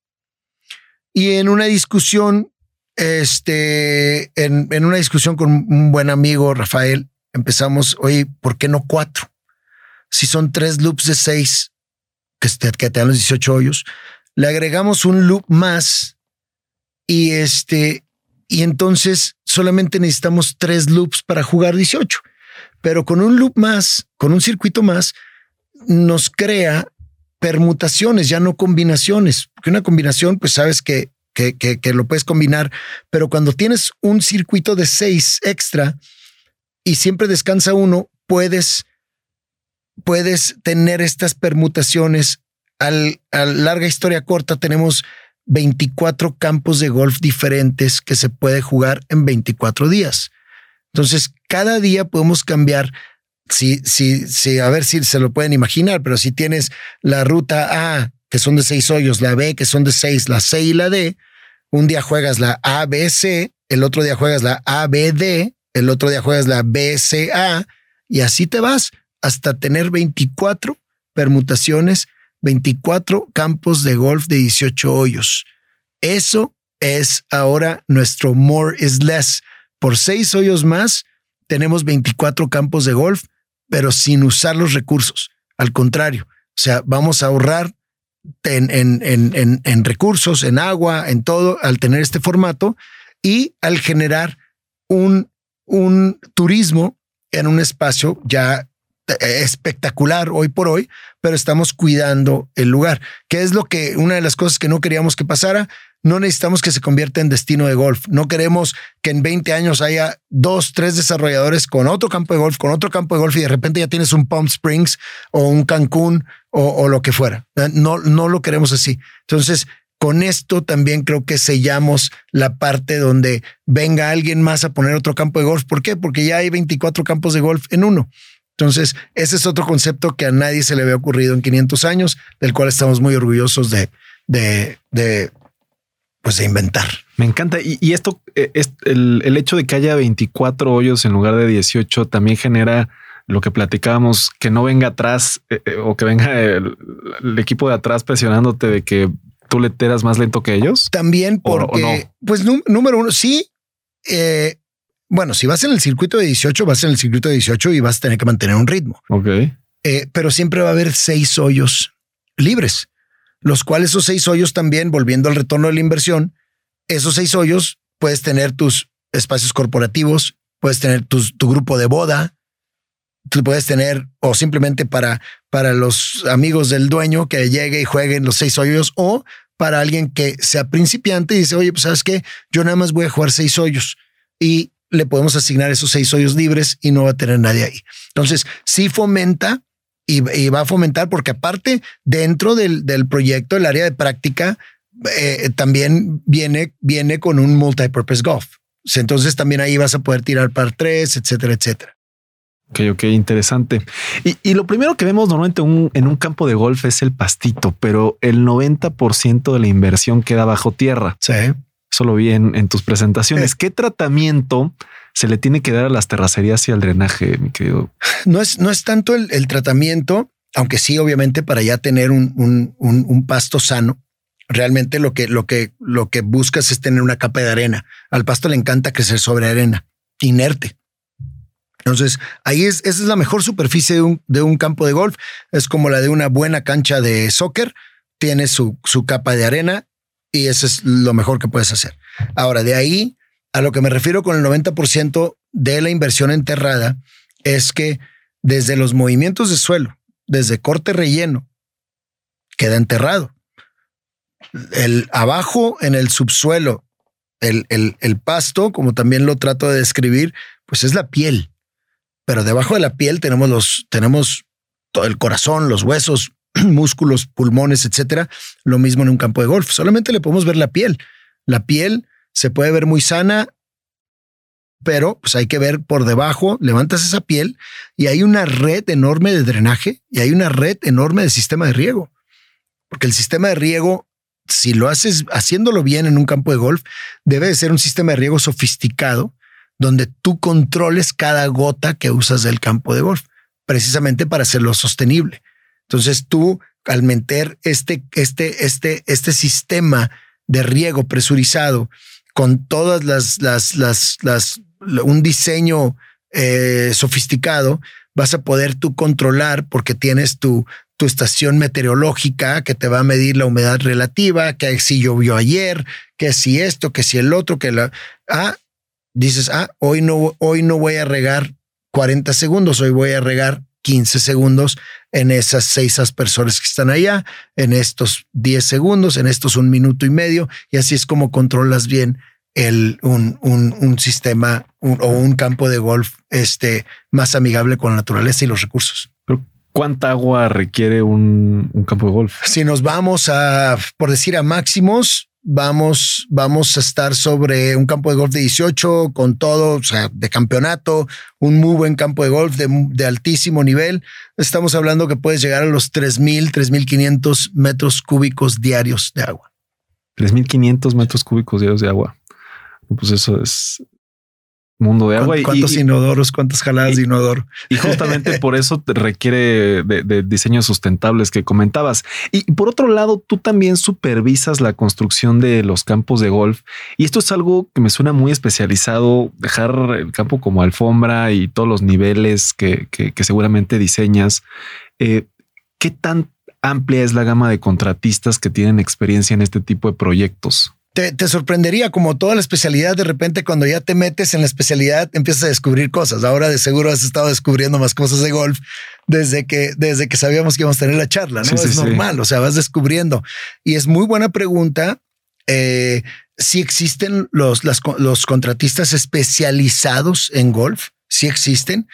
Y en una discusión, este, en, en una discusión con un buen amigo, Rafael, empezamos, oye, ¿por qué no cuatro? Si son tres loops de seis, que te, que te dan los 18 hoyos, le agregamos un loop más y este, y entonces solamente necesitamos tres loops para jugar 18. Pero con un loop más, con un circuito más, nos crea permutaciones, ya no combinaciones, porque una combinación, pues sabes que, que, que, lo puedes combinar, pero cuando tienes un circuito de seis extra y siempre descansa uno, puedes, puedes tener estas permutaciones. Al, a larga historia corta tenemos 24 campos de golf diferentes que se puede jugar en 24 días. Entonces, cada día podemos cambiar. Si, si, si, a ver si se lo pueden imaginar, pero si tienes la ruta A, que son de seis hoyos, la B, que son de seis, la C y la D, un día juegas la A, B, C, el otro día juegas la A, B, D, el otro día juegas la B, C, A, y así te vas hasta tener 24 permutaciones 24 campos de golf de 18 hoyos. Eso es ahora nuestro more is less. Por seis hoyos más, tenemos 24 campos de golf, pero sin usar los recursos. Al contrario, o sea, vamos a ahorrar en, en, en, en, recursos, en agua, en todo, al tener este formato y al generar un, un turismo en un espacio ya espectacular hoy por hoy, pero estamos cuidando el lugar, que es lo que una de las cosas que no queríamos que pasara. No necesitamos que se convierta en destino de golf. No queremos que en 20 años haya dos, tres desarrolladores con otro campo de golf, con otro campo de golf y de repente ya tienes un Palm Springs o un Cancún o, lo que fuera. No, no lo queremos así. Entonces, con esto también creo que sellamos la parte donde venga alguien más a poner otro campo de golf. ¿Por qué? Porque ya hay 24 campos de golf en uno. Entonces, ese es otro concepto que a nadie se le había ocurrido en 500 años, del cual estamos muy orgullosos de, de, de pues de inventar. Me encanta. Y, esto, eh, es el, el, hecho de que haya 24 hoyos en lugar de 18 también genera lo que platicábamos, que no venga atrás eh, eh, o que venga el, equipo de atrás presionándote de que tú le eras más lento que ellos? También porque, pues número uno, sí. Eh, bueno, si vas en el circuito de 18, vas en el circuito de 18 y vas a tener que mantener un ritmo. Ok. pero siempre va a haber seis hoyos libres, los cuales esos seis hoyos también, volviendo al retorno de la inversión, esos seis hoyos puedes tener tus espacios corporativos, puedes tener tu grupo de boda, tú puedes tener, o simplemente para, para los amigos del dueño que llegue y jueguen los seis hoyos, o para alguien que sea principiante y dice, oye, pues sabes qué, yo nada más voy a jugar seis hoyos y le podemos asignar esos seis hoyos libres y no va a tener nadie ahí. Entonces, sí fomenta y, va a fomentar porque aparte dentro del, del proyecto, el área de práctica, eh, también viene, viene con un multipurpose golf. Entonces también ahí vas a poder tirar par tres, etcétera, etcétera. Ok, ok, interesante. Y, lo primero que vemos normalmente en un campo de golf es el pastito, pero el 90% de la inversión queda bajo tierra. Sí. Eso lo vi en, tus presentaciones. ¿Qué tratamiento se le tiene que dar a las terracerías y al drenaje, mi querido? No es, no es tanto el, tratamiento, aunque sí, obviamente, para ya tener un, un, un pasto sano, realmente lo que, lo que, lo que buscas es tener una capa de arena. Al pasto le encanta crecer sobre arena, inerte. Entonces, ahí es, esa es la mejor superficie de un, de un campo de golf. Es como la de una buena cancha de soccer. Tiene su, su capa de arena y eso es lo mejor que puedes hacer. Ahora, de ahí a lo que me refiero con el 90% de la inversión enterrada es que desde los movimientos de suelo, desde corte relleno, queda enterrado. El abajo en el subsuelo, el, el, el pasto, como también lo trato de describir, pues es la piel pero debajo de la piel tenemos los, tenemos todo el corazón, los huesos, músculos, pulmones, etcétera. Lo mismo en un campo de golf. Solamente le podemos ver la piel. La piel se puede ver muy sana, pero pues hay que ver por debajo, levantas esa piel y hay una red enorme de drenaje y hay una red enorme de sistema de riego. Porque el sistema de riego, si lo haces haciéndolo bien en un campo de golf, debe de ser un sistema de riego sofisticado donde tú controles cada gota que usas del campo de golf, precisamente para hacerlo sostenible. Entonces tú, al meter este, este, este, este sistema de riego presurizado con todas las, las, las, las un diseño eh, sofisticado, vas a poder tú controlar porque tienes tu, tu estación meteorológica que te va a medir la humedad relativa, que si llovió ayer, que si esto, que si el otro, que la... Ah, dices, ah, hoy no, hoy no voy a regar 40 segundos, hoy voy a regar 15 segundos en esas seis aspersores que están allá, en estos 10 segundos, en estos un minuto y medio, y así es como controlas bien el, un, un, un sistema o un campo de golf este, más amigable con la naturaleza y los recursos. Pero ¿Cuánta agua requiere un, un campo de golf? Si nos vamos a, por decir, a máximos, vamos, vamos a estar sobre un campo de golf de 18 con todo, o sea, de campeonato, un muy buen campo de golf de, altísimo nivel. Estamos hablando que puedes llegar a los 3.000, 3.500 metros cúbicos diarios de agua. 3.500 metros cúbicos diarios de agua. Pues eso es, mundo de agua. ¿Cuántos inodoros, cuántas jaladas de inodoro? Y justamente por eso te requiere de, diseños sustentables que comentabas. Y por otro lado, tú también supervisas la construcción de los campos de golf. Y esto es algo que me suena muy especializado, dejar el campo como alfombra y todos los niveles que, seguramente diseñas. Eh, ¿Qué tan amplia es la gama de contratistas que tienen experiencia en este tipo de proyectos? Te, sorprendería como toda la especialidad, de repente cuando ya te metes en la especialidad empiezas a descubrir cosas. Ahora de seguro has estado descubriendo más cosas de golf desde que, desde que sabíamos que íbamos a tener la charla, ¿no? es normal, o sea, vas descubriendo. Y es muy buena pregunta. Eh, si existen los, los contratistas especializados en golf, si existen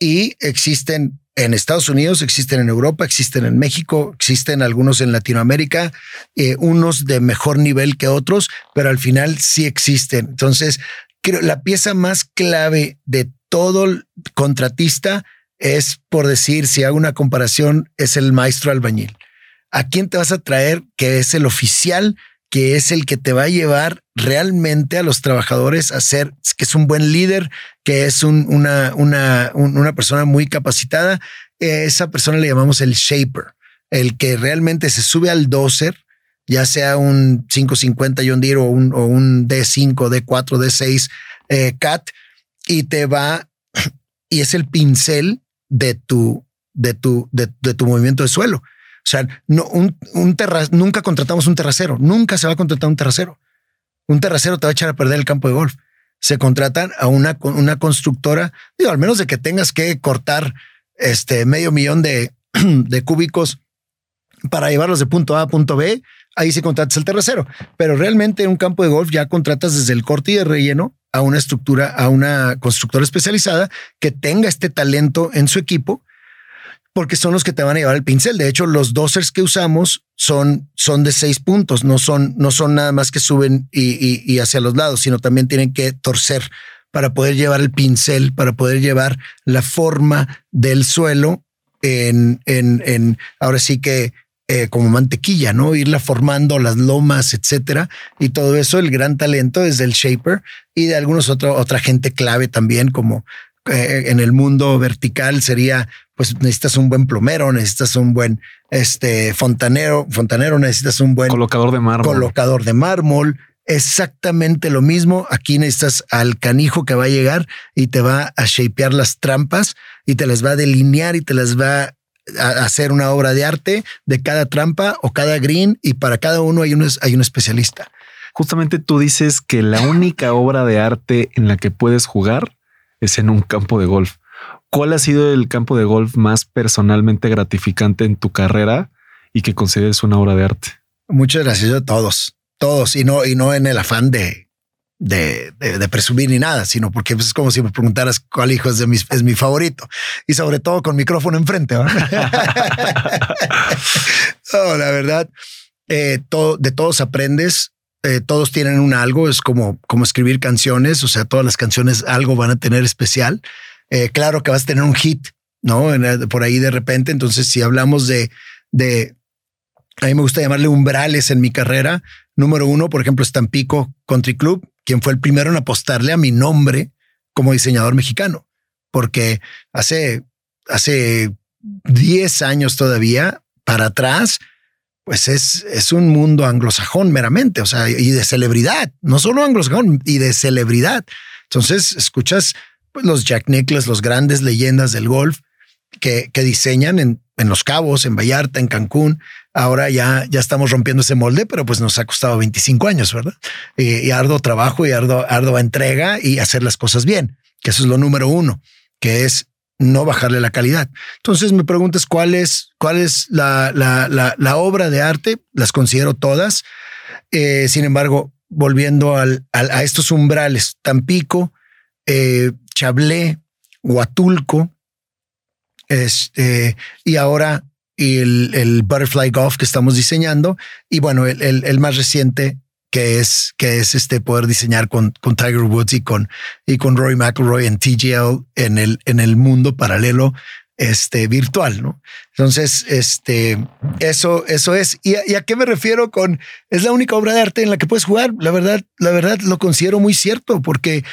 y existen en Estados Unidos, existen en Europa, existen en México, existen algunos en Latinoamérica, eh, unos de mejor nivel que otros, pero al final sí existen. Entonces, creo la pieza más clave de todo contratista es, por decir, si hago una comparación, es el maestro albañil. ¿A quién te vas a traer que es el oficial que es el que te va a llevar realmente a los trabajadores a ser, que es un buen líder, que es una, una, una persona muy capacitada. Esa persona le llamamos el shaper, el que realmente se sube al doser, ya sea un 550 John Deere o un, o un D5, D4, D6 CAT, y te va, y es el pincel de tu, de tu, de tu movimiento de suelo. O sea, un, un nunca contratamos un terracero, nunca se va a contratar un terracero. Un terracero te va a echar a perder el campo de golf. Se contratan a una, una constructora, digo, al menos de que tengas que cortar este medio millón de, de cúbicos para llevarlos de punto A a punto B, ahí sí contratas el terracero. Pero realmente en un campo de golf ya contratas desde el corte y de relleno a una estructura, a una constructora especializada que tenga este talento en su equipo porque son los que te van a llevar el pincel. De hecho, los dosers que usamos son, son de seis puntos, no son, no son nada más que suben y, hacia los lados, sino también tienen que torcer para poder llevar el pincel, para poder llevar la forma del suelo en, en, en ahora sí que eh, como mantequilla, ¿no? Irla formando las lomas, etcétera. Y todo eso, el gran talento es del shaper y de algunos otros, otra gente clave también, como eh, en el mundo vertical sería, pues necesitas un buen plomero, necesitas un buen este fontanero, fontanero, necesitas un buen colocador de mármol. Colocador de mármol. Exactamente lo mismo. Aquí necesitas al canijo que va a llegar y te va a shapear las trampas y te las va a delinear y te las va a hacer una obra de arte de cada trampa o cada green y para cada uno hay un, hay un especialista. Justamente tú dices que la única obra de arte en la que puedes jugar es en un campo de golf. ¿Cuál ha sido el campo de golf más personalmente gratificante en tu carrera y que consideres una obra de arte? Muchas gracias a todos, todos, y no, y no en el afán de, de, de, presumir ni nada, sino porque es como si me preguntaras cuál hijo es, de mis, es mi favorito y sobre todo con micrófono enfrente. no, la verdad, eh, todo, de todos aprendes eh, todos tienen un algo, es como, como escribir canciones, o sea, todas las canciones algo van a tener especial. Eh, claro que vas a tener un hit, ¿no? por ahí de repente, entonces si hablamos de, de, a mí me gusta llamarle umbrales en mi carrera. Número uno, por ejemplo, Tampico Country Club, quien fue el primero en apostarle a mi nombre como diseñador mexicano, porque hace, hace 10 años todavía para atrás, pues es, es un mundo anglosajón meramente, o sea, y de celebridad, no solo anglosajón, y de celebridad. Entonces, escuchas pues, los Jack Nicklaus, los grandes leyendas del golf que, que diseñan en, en Los Cabos, en Vallarta, en Cancún. Ahora ya, ya estamos rompiendo ese molde, pero pues nos ha costado 25 años, ¿verdad? Y, arduo trabajo y arduo, ardua entrega y hacer las cosas bien, que eso es lo número uno, que es no bajarle la calidad. Entonces me preguntas cuál es, cuál es la, la, obra de arte. Las considero todas. Eh, sin embargo, volviendo a estos umbrales, Tampico, eh, Chablé, Huatulco, este, y ahora el, el, Butterfly Golf que estamos diseñando. Y bueno, el, el más reciente, que es, que es este poder diseñar con, con Tiger Woods y con, y con Rory McIlroy en TGL en el, en el mundo paralelo este virtual, ¿no? Entonces, este, eso, eso es. ¿Y a, qué me refiero con es la única obra de arte en la que puedes jugar? La verdad, la verdad lo considero muy cierto porque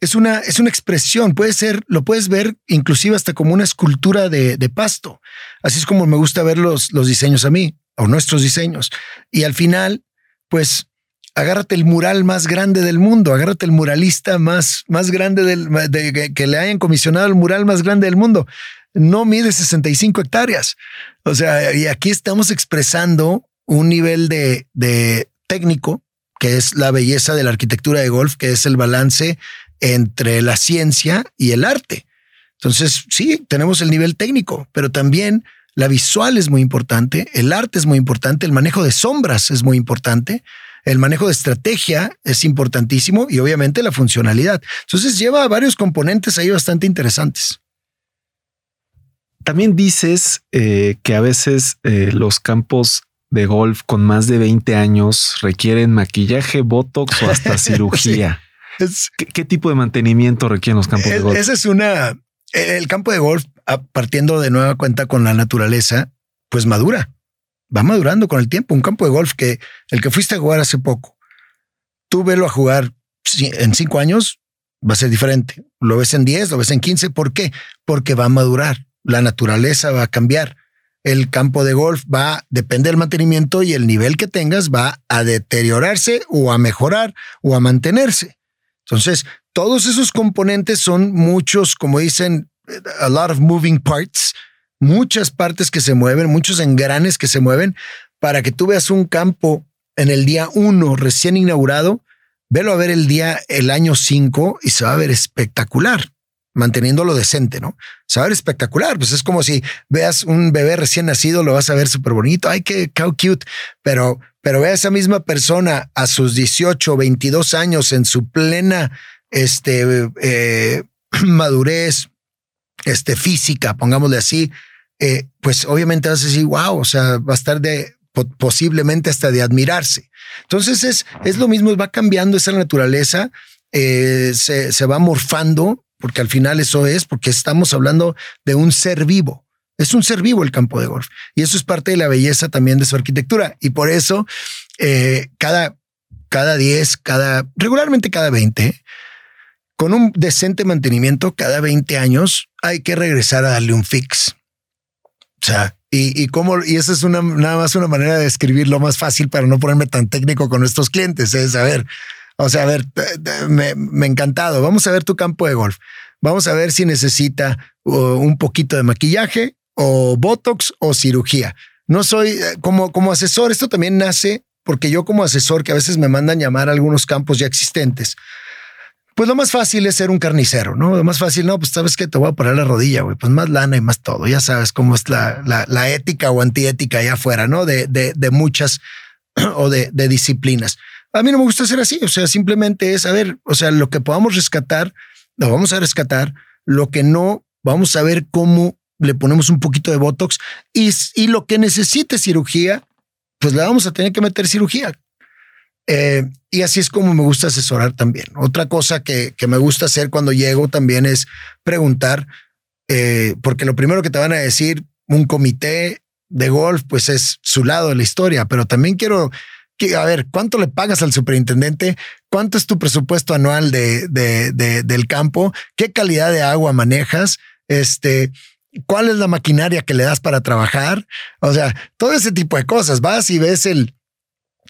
es una, es una expresión. Puede ser, lo puedes ver inclusive hasta como una escultura de, de pasto. Así es como me gusta ver los, los diseños a mí o nuestros diseños. Y al final, pues agárrate el mural más grande del mundo, agárrate el muralista más, más grande del, de, que le hayan comisionado el mural más grande del mundo. No mide 65 hectáreas. O sea, y aquí estamos expresando un nivel de, de técnico, que es la belleza de la arquitectura de golf, que es el balance entre la ciencia y el arte. Entonces, sí, tenemos el nivel técnico, pero también la visual es muy importante, el arte es muy importante, el manejo de sombras es muy importante, el manejo de estrategia es importantísimo y obviamente la funcionalidad. Entonces lleva varios componentes ahí bastante interesantes. También dices eh, que a veces eh, los campos de golf con más de 20 años requieren maquillaje, botox o hasta cirugía. ¿Qué, tipo de mantenimiento requieren los campos de golf? Esa es una. El campo de golf, partiendo de nueva cuenta con la naturaleza, pues madura va madurando con el tiempo. Un campo de golf que el que fuiste a jugar hace poco, tú velo a jugar en cinco años, va a ser diferente. Lo ves en 10, lo ves en 15. ¿Por qué? Porque va a madurar. La naturaleza va a cambiar. El campo de golf va, depende del mantenimiento y el nivel que tengas va a deteriorarse o a mejorar o a mantenerse. Entonces, todos esos componentes son muchos, como dicen, a lot of moving parts, muchas partes que se mueven, muchos engranes que se mueven para que tú veas un campo en el día uno recién inaugurado Velo a ver el día, el año 5 y se va a ver espectacular, manteniéndolo decente, ¿no? Se va a ver espectacular. Pues es como si veas un bebé recién nacido, lo vas a ver súper bonito. Ay, qué how cute. Pero, pero ve a esa misma persona a sus 18, 22 años en su plena este, eh, madurez este, física, pongámosle así. Eh, pues obviamente vas a decir, wow, o sea, va a estar de posiblemente hasta de admirarse. Entonces es, es lo mismo, va cambiando esa naturaleza, eh, se, va morfando, porque al final eso es, porque estamos hablando de un ser vivo. Es un ser vivo el campo de golf. Y eso es parte de la belleza también de su arquitectura. Y por eso, eh, cada, cada 10, cada, regularmente cada 20, con un decente mantenimiento, cada 20 años hay que regresar a darle un fix. O sea, y, y cómo, y esa es una, nada más una manera de escribirlo más fácil para no ponerme tan técnico con nuestros clientes. Es a ver, o sea, a ver, me, me encantado. Vamos a ver tu campo de golf. Vamos a ver si necesita un poquito de maquillaje o botox o cirugía. No soy eh, como, como asesor. Esto también nace porque yo como asesor que a veces me mandan llamar a algunos campos ya existentes pues lo más fácil es ser un carnicero, ¿no? Lo más fácil, no, pues sabes que te voy a poner la rodilla, güey, pues más lana y más todo. Ya sabes cómo es la, la, ética o antiética allá afuera, ¿no? De, de, muchas o de, disciplinas. A mí no me gusta ser así, o sea, simplemente es, a o sea, lo que podamos rescatar, lo vamos a rescatar, lo que no, vamos a ver cómo le ponemos un poquito de Botox y, y lo que necesite cirugía, pues le vamos a tener que meter cirugía. Eh, y así es como me gusta asesorar también. Otra cosa que, que me gusta hacer cuando llego también es preguntar, eh, porque lo primero que te van a decir un comité de golf, pues es su lado de la historia, pero también quiero a ver, ¿cuánto le pagas al superintendente? ¿Cuánto es tu presupuesto anual de, de, de, del campo? ¿Qué calidad de agua manejas? Este, ¿cuál es la maquinaria que le das para trabajar? O sea, todo ese tipo de cosas. Vas y ves el,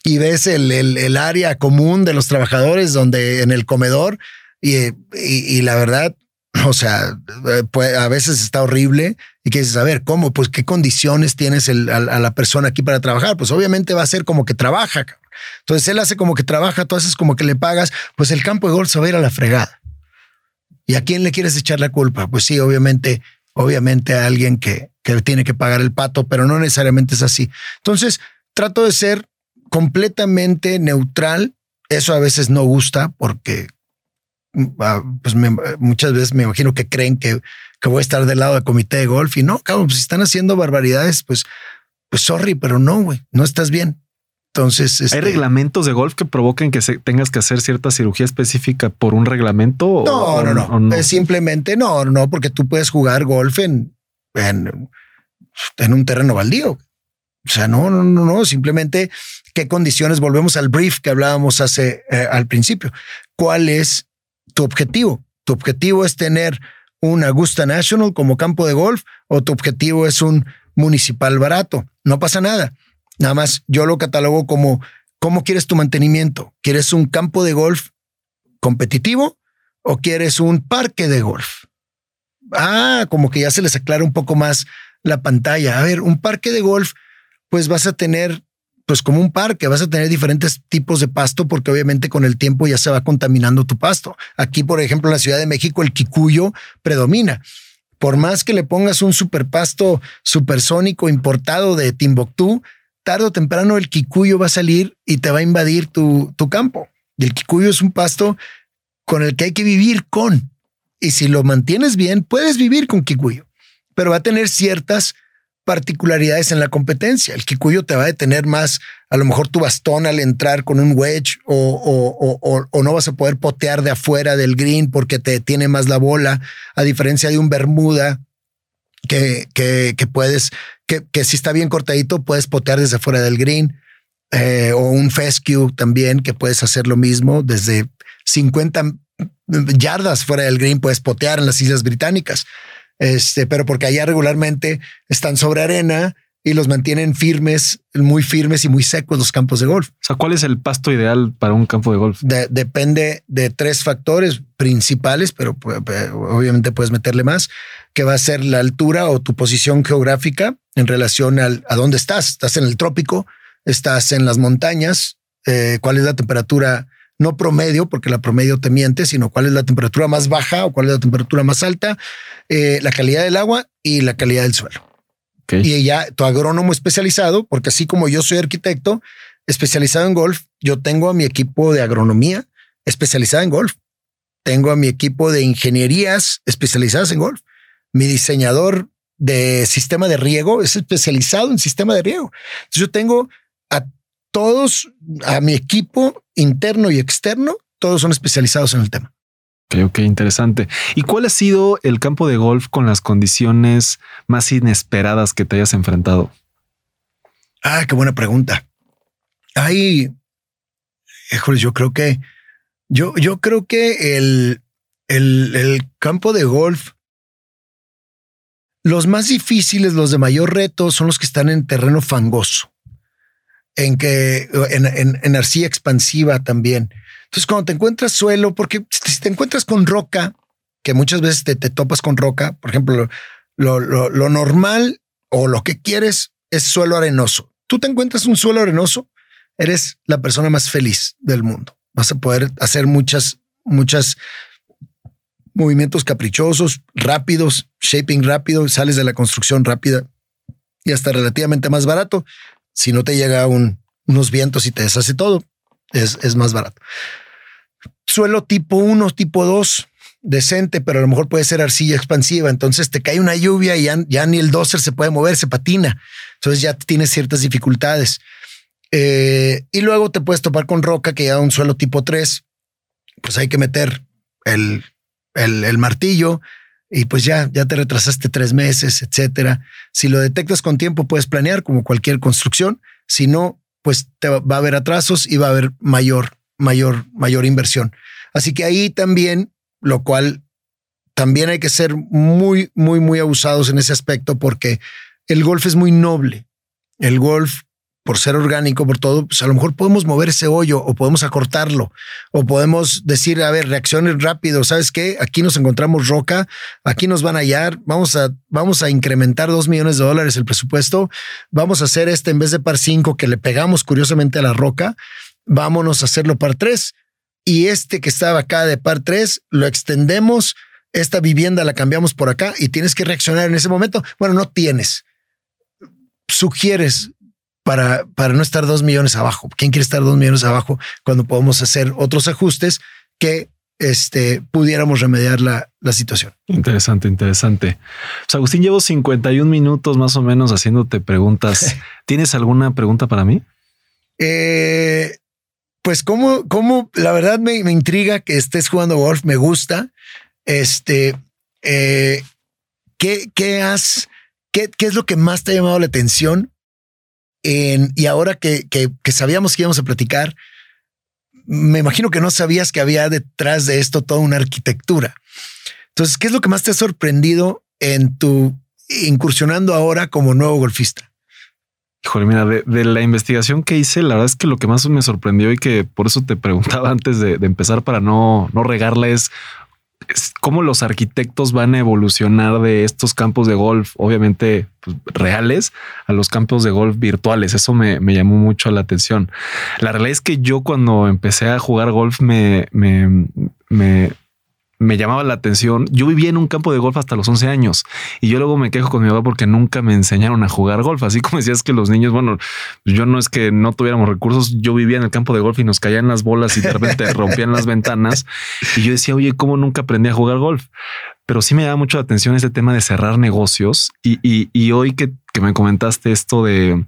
y ves el, el, área común de los trabajadores donde en el comedor y, y, la verdad, o sea, pues, a veces está horrible y a ver, ¿cómo? Pues qué condiciones tienes el, a, la persona aquí para trabajar. Pues obviamente va a ser como que trabaja. Entonces él hace como que trabaja, tú haces como que le pagas, pues el campo de golf se va a ir a la fregada. ¿Y a quién le quieres echar la culpa? Pues sí, obviamente, obviamente a alguien que, que tiene que pagar el pato, pero no necesariamente es así. Entonces trato de ser completamente neutral. Eso a veces no gusta porque ah, pues muchas veces me imagino que creen que, que, voy a estar del lado del comité de golf y no, cabrón, pues si están haciendo barbaridades, pues, pues sorry, pero no, güey, no estás bien. Entonces, ¿hay este reglamentos de golf que provoquen que tengas que hacer cierta cirugía específica por un reglamento? No, no, no, no. simplemente no, no, porque tú puedes jugar golf en, en, en un terreno baldío. O sea, no, no, no, no, simplemente qué condiciones, volvemos al brief que hablábamos hace eh, al principio. ¿Cuál es tu objetivo? ¿Tu objetivo es tener un Augusta National como campo de golf o tu objetivo es un municipal barato? No pasa nada. Nada más yo lo catalogo como cómo quieres tu mantenimiento. ¿Quieres un campo de golf competitivo o quieres un parque de golf? Ah, como que ya se les aclara un poco más la pantalla. A ver, un parque de golf, pues vas a tener pues como un parque, vas a tener diferentes tipos de pasto porque obviamente con el tiempo ya se va contaminando tu pasto. Aquí, por ejemplo, en la Ciudad de México, el quicuyo predomina. Por más que le pongas un superpasto supersónico importado de Timbuktu, tarde o temprano el quicuyo va a salir y te va a invadir tu, tu campo. Y el quicuyo es un pasto con el que hay que vivir con. Y si lo mantienes bien, puedes vivir con quicuyo, pero va a tener ciertas particularidades en la competencia. El Kikuyo te va a detener más, a lo mejor tu bastón al entrar con un wedge o, no vas a poder potear de afuera del green porque te detiene más la bola, a diferencia de un Bermuda que, que, puedes, que, si está bien cortadito, puedes potear desde fuera del green. Eh, o un fescue también, que puedes hacer lo mismo desde 50 yardas fuera del green, puedes potear en las Islas Británicas. Este, pero porque allá regularmente están sobre arena y los mantienen firmes, muy firmes y muy secos los campos de golf. O sea, ¿cuál es el pasto ideal para un campo de golf? depende de tres factores principales, pero pues, obviamente puedes meterle más, que va a ser la altura o tu posición geográfica en relación al, a dónde estás. Estás en el trópico, estás en las montañas, eh, cuál es la temperatura, no promedio, porque la promedio te miente, sino cuál es la temperatura más baja o cuál es la temperatura más alta, eh, la calidad del agua y la calidad del suelo. Y ya tu agrónomo especializado, porque así como yo soy arquitecto especializado en golf, yo tengo a mi equipo de agronomía especializada en golf. Tengo a mi equipo de ingenierías especializadas en golf. Mi diseñador de sistema de riego es especializado en sistema de riego. Entonces yo tengo a todos, a mi equipo interno y externo, todos son especializados en el tema. Ok, interesante. ¿Y cuál ha sido el campo de golf con las condiciones más inesperadas que te hayas enfrentado? Ah, qué buena pregunta. Hay, yo creo que, yo, yo creo que el, el, el campo de golf, los más difíciles, los de mayor reto, son los que están en terreno fangoso, en que, en, en, en arcilla expansiva también entonces, cuando te encuentras suelo, porque si te encuentras con roca, que muchas veces te, topas con roca, por ejemplo, lo, lo, normal o lo que quieres es suelo arenoso. Tú te encuentras un suelo arenoso, eres la persona más feliz del mundo. Vas a poder hacer muchas, muchas movimientos caprichosos, rápidos, shaping rápido, sales de la construcción rápida y hasta relativamente más barato. Si no te llega unos vientos y te deshace todo, es, es más barato suelo tipo 1, tipo 2, decente, pero a lo mejor puede ser arcilla expansiva. Entonces te cae una lluvia y ya, ni el doser se puede mover, se patina. Entonces ya tienes ciertas dificultades. Eh, y luego te puedes topar con roca que ya un suelo tipo 3. Pues hay que meter el, el martillo y pues ya, ya te retrasaste tres meses, etcétera. Si lo detectas con tiempo, puedes planear como cualquier construcción. Si no, pues te va a haber atrasos y va a haber mayor mayor, mayor inversión. Así que ahí también, lo cual también hay que ser muy, muy, muy abusados en ese aspecto porque el golf es muy noble. El golf, por ser orgánico, por todo, pues a lo mejor podemos mover ese hoyo o podemos acortarlo o podemos decir, a ver, reacciones rápido. ¿Sabes qué? Aquí nos encontramos roca, aquí nos van a hallar, vamos a, vamos a incrementar dos millones de dólares el presupuesto, vamos a hacer este en vez de par cinco que le pegamos curiosamente a la roca vámonos a hacerlo par tres. Y este que estaba acá de par tres, lo extendemos, esta vivienda la cambiamos por acá y tienes que reaccionar en ese momento. Bueno, no tienes. Sugieres para, para no estar dos millones abajo. ¿Quién quiere estar dos millones abajo cuando podemos hacer otros ajustes que este, pudiéramos remediar la, la situación. Interesante, interesante. Pues Agustín, llevo 51 minutos más o menos haciéndote preguntas. ¿Tienes alguna pregunta para mí? Eh, pues como, como la verdad me, intriga que estés jugando golf, me gusta. Este, eh, ¿qué, qué has, qué, qué, es lo que más te ha llamado la atención? Y ahora que, que, sabíamos que íbamos a platicar, me imagino que no sabías que había detrás de esto toda una arquitectura. Entonces, ¿qué es lo que más te ha sorprendido en tu incursionando ahora como nuevo golfista? Híjole, mira, de, la investigación que hice, la verdad es que lo que más me sorprendió y que por eso te preguntaba antes de, empezar para no, no regarla es, cómo los arquitectos van a evolucionar de estos campos de golf, obviamente pues, reales, a los campos de golf virtuales. Eso me, me, llamó mucho la atención. La realidad es que yo cuando empecé a jugar golf me, me, me me llamaba la atención. Yo vivía en un campo de golf hasta los 11 años y yo luego me quejo con mi papá porque nunca me enseñaron a jugar golf. Así como decías que los niños, bueno, yo no es que no tuviéramos recursos, yo vivía en el campo de golf y nos caían las bolas y de repente rompían las ventanas y yo decía, oye, ¿cómo nunca aprendí a jugar golf? Pero sí me da mucho la atención ese tema de cerrar negocios y, y, y hoy que, que me comentaste esto de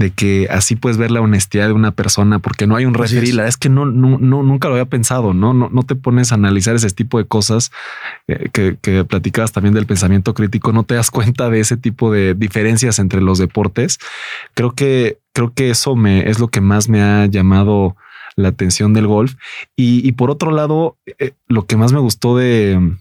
de que así puedes ver la honestidad de una persona porque no hay un referí. Es. que no, no, nunca lo había pensado, ¿no? No, no te pones a analizar ese tipo de cosas eh, que, que platicabas también del pensamiento crítico. No te das cuenta de ese tipo de diferencias entre los deportes. Creo que, creo que eso me es lo que más me ha llamado la atención del golf. Y, por otro lado, eh, lo que más me gustó de,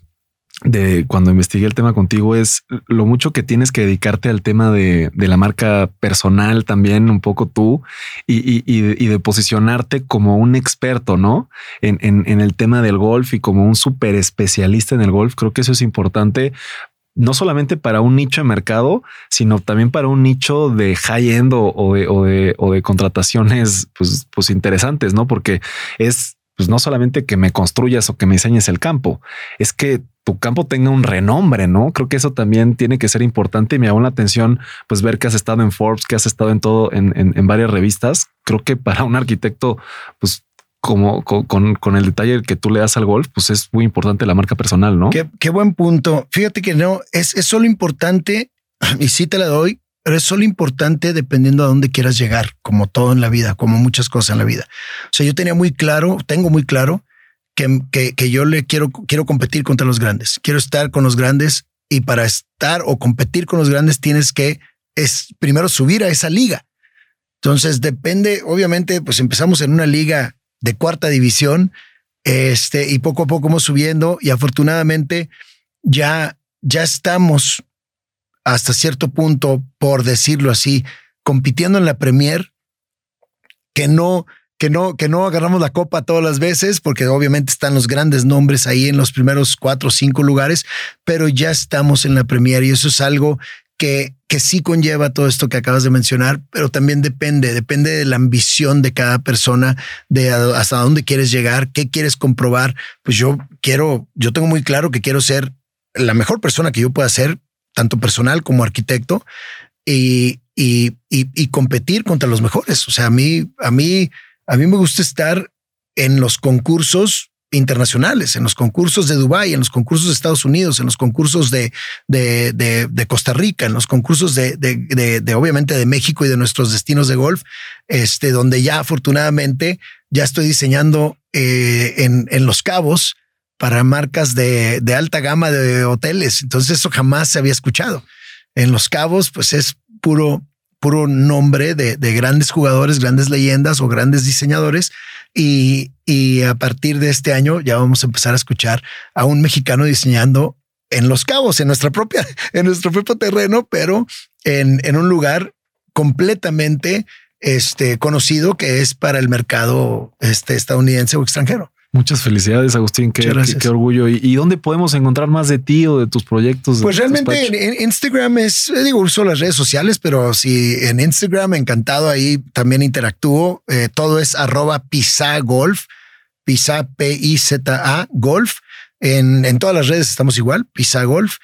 de cuando investigué el tema contigo es lo mucho que tienes que dedicarte al tema de, la marca personal también, un poco tú, y, de posicionarte como un experto, ¿no? En, en, el tema del golf y como un súper especialista en el golf. Creo que eso es importante no solamente para un nicho de mercado, sino también para un nicho de high-end o, de, o, de, contrataciones pues, pues interesantes, ¿no? Porque es pues no solamente que me construyas o que me enseñes el campo, es que tu campo tenga un renombre, ¿no? Creo que eso también tiene que ser importante y me llamó la atención pues ver que has estado en Forbes, que has estado en todo, en, varias revistas. Creo que para un arquitecto, pues como con, el detalle que tú le das al golf, pues es muy importante la marca personal, ¿no? Qué, buen punto. Fíjate que no, es, es solo importante, y sí te la doy, pero es solo importante dependiendo a dónde quieras llegar, como todo en la vida, como muchas cosas en la vida. O sea, yo tenía muy claro, tengo muy claro que, que, yo le quiero, quiero competir contra los grandes. Quiero estar con los grandes y para estar o competir con los grandes tienes que es primero subir a esa liga. Entonces depende, obviamente, pues empezamos en una liga de cuarta división, este, y poco a poco vamos subiendo y afortunadamente ya, ya estamos hasta cierto punto, por decirlo así, compitiendo en la Premier, que no, que no, que no agarramos la copa todas las veces, porque obviamente están los grandes nombres ahí en los primeros cuatro o cinco lugares, pero ya estamos en la Premier y eso es algo que, que sí conlleva todo esto que acabas de mencionar, pero también depende, depende de la ambición de cada persona, de hasta dónde quieres llegar, qué quieres comprobar. Pues yo quiero, yo tengo muy claro que quiero ser la mejor persona que yo pueda ser, tanto personal como arquitecto, y, y, y, competir contra los mejores. O sea, a mí, a mí, a mí me gusta estar en los concursos internacionales, en los concursos de Dubái, en los concursos de Estados Unidos, en los concursos de, Costa Rica, en los concursos de, obviamente de México y de nuestros destinos de golf, este, donde ya afortunadamente ya estoy diseñando eh, en, en Los Cabos para marcas de alta gama de hoteles. Entonces eso jamás se había escuchado. En Los Cabos, pues es puro, puro nombre de, de grandes jugadores, grandes leyendas o grandes diseñadores y, y a partir de este año ya vamos a empezar a escuchar a un mexicano diseñando en Los Cabos, en nuestra propia, en nuestro propio terreno, pero en, en un lugar completamente este, conocido que es para el mercado este, estadounidense o extranjero. Muchas felicidades, Agustín. Qué, qué, orgullo. ¿Y, dónde podemos encontrar más de ti o de tus proyectos? Pues realmente en, Instagram es, eh, digo, uso las redes sociales, pero si en Instagram, encantado ahí también interactúo. Eh, todo es arroba pisa golf, pisa P-I-Z-A golf. En, en todas las redes estamos igual, pisa golf.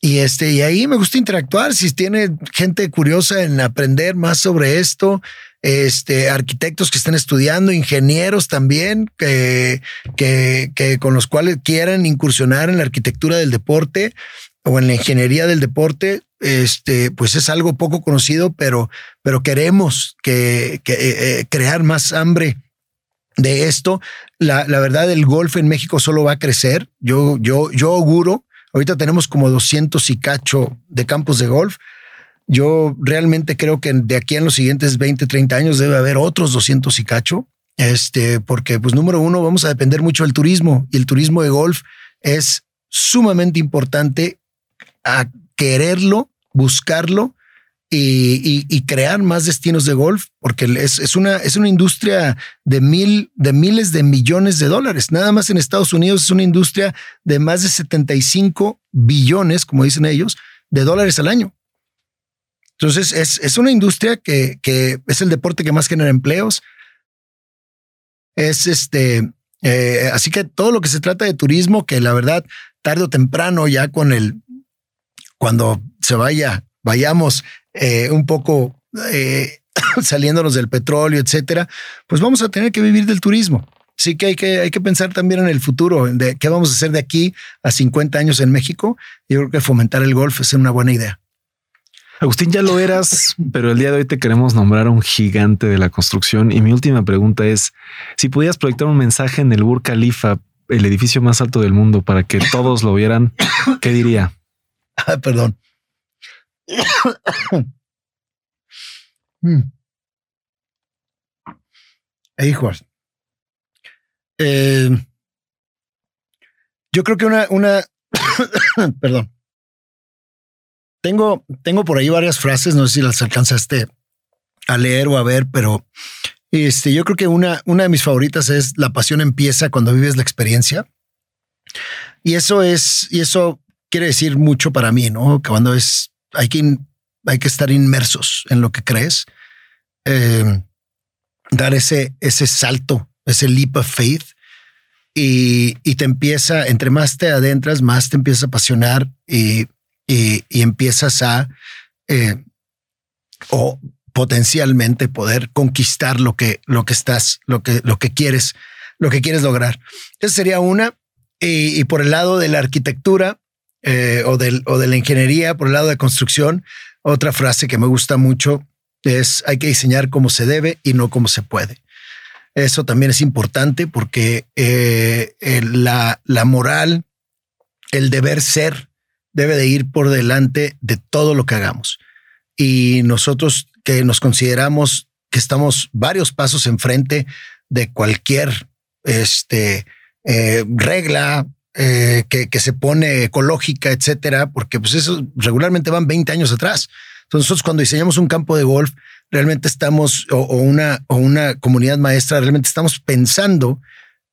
Y este, y ahí me gusta interactuar. Si tiene gente curiosa en aprender más sobre esto, este, arquitectos que estén estudiando, ingenieros también, que, con los cuales quieran incursionar en la arquitectura del deporte o en la ingeniería del deporte, este, pues es algo poco conocido, pero, queremos que, que eh, eh, crear más hambre de esto. La, la, verdad, el golf en México solo va a crecer. Yo, yo, yo auguro, ahorita tenemos como 200 y cacho de campos de golf. Yo realmente creo que de aquí en los siguientes 20, 30 años debe haber otros 200 y cacho. Este, porque pues número uno, vamos a depender mucho del turismo y el turismo de golf es sumamente importante a quererlo, buscarlo y, y, crear más destinos de golf, porque es, es, una, es una industria de, mil, de miles de millones de dólares. Nada más en Estados Unidos es una industria de más de 75 billones, como dicen ellos, de dólares al año. Entonces, es, es una industria que, que, es el deporte que más genera empleos. Es este, eh, así que todo lo que se trata de turismo, que la verdad, tarde o temprano, ya con el, cuando se vaya, vayamos eh, un poco eh, saliéndonos del petróleo, etcétera, pues vamos a tener que vivir del turismo. Sí que hay que, hay que pensar también en el futuro, de qué vamos a hacer de aquí a 50 años en México. Yo creo que fomentar el golf es una buena idea. Agustín, ya lo eras, pero el día de hoy te queremos nombrar un gigante de la construcción. Y mi última pregunta es, si pudieras proyectar un mensaje en el Burj Khalifa, el edificio más alto del mundo, para que todos lo vieran, ¿qué diría? Ah, perdón. mm. Hijos. Eh, yo creo que una, una, perdón. Tengo, tengo por ahí varias frases, no sé si las alcanzaste a leer o a ver, pero este, yo creo que una, una de mis favoritas es La pasión empieza cuando vives la experiencia. Y eso es, y eso quiere decir mucho para mí, ¿no? Que cuando es, hay que, hay que estar inmersos en lo que crees, eh, dar ese, ese salto, ese leap of faith y, y, te empieza, entre más te adentras, más te empieza a apasionar y, y, y empiezas a, eh, o potencialmente poder conquistar lo que, lo que estás, lo que, lo que quieres, lo que quieres lograr. Esa sería una. Y, por el lado de la arquitectura eh, o, del, o de la ingeniería, por el lado de construcción, otra frase que me gusta mucho es hay que diseñar como se debe y no como se puede. Eso también es importante porque eh, la, la moral, el deber ser, debe de ir por delante de todo lo que hagamos. Y nosotros que nos consideramos que estamos varios pasos enfrente de cualquier este, eh, regla eh, que, que, se pone ecológica, etcétera, porque pues eso regularmente van 20 años atrás. Entonces nosotros cuando diseñamos un campo de golf, realmente estamos, o, o, una, o una comunidad maestra, realmente estamos pensando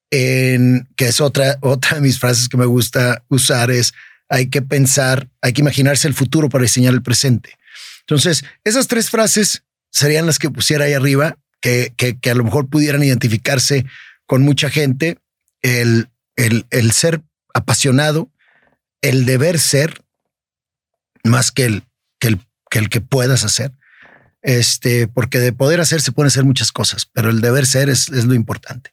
en, que es otra, otra de mis frases que me gusta usar, es hay que pensar, hay que imaginarse el futuro para diseñar el presente. Entonces, esas tres frases serían las que pusiera ahí arriba, que, que, a lo mejor pudieran identificarse con mucha gente. El, el, el ser apasionado, el deber ser, más que el, que el, que el que puedas hacer. Este, porque de poder hacer se pueden hacer muchas cosas, pero el deber ser es, es lo importante.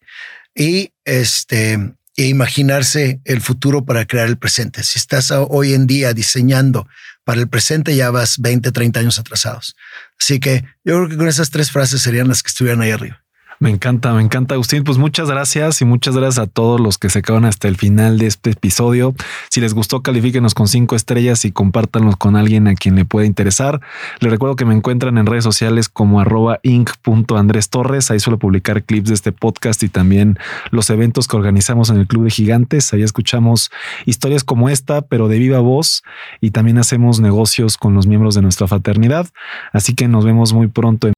Y este, e imaginarse el futuro para crear el presente. Si estás hoy en día diseñando para el presente ya vas 20, 30 años atrasados. Así que yo creo que con esas tres frases serían las que estuvieran ahí arriba. Me encanta, me encanta, Agustín. Pues muchas gracias y muchas gracias a todos los que se quedaron hasta el final de este episodio. Si les gustó, califíquenos con cinco estrellas y compártanlos con alguien a quien le pueda interesar. Les recuerdo que me encuentran en redes sociales como arroba Torres. Ahí suelo publicar clips de este podcast y también los eventos que organizamos en el Club de Gigantes. Ahí escuchamos historias como esta, pero de viva voz y también hacemos negocios con los miembros de nuestra fraternidad. Así que nos vemos muy pronto.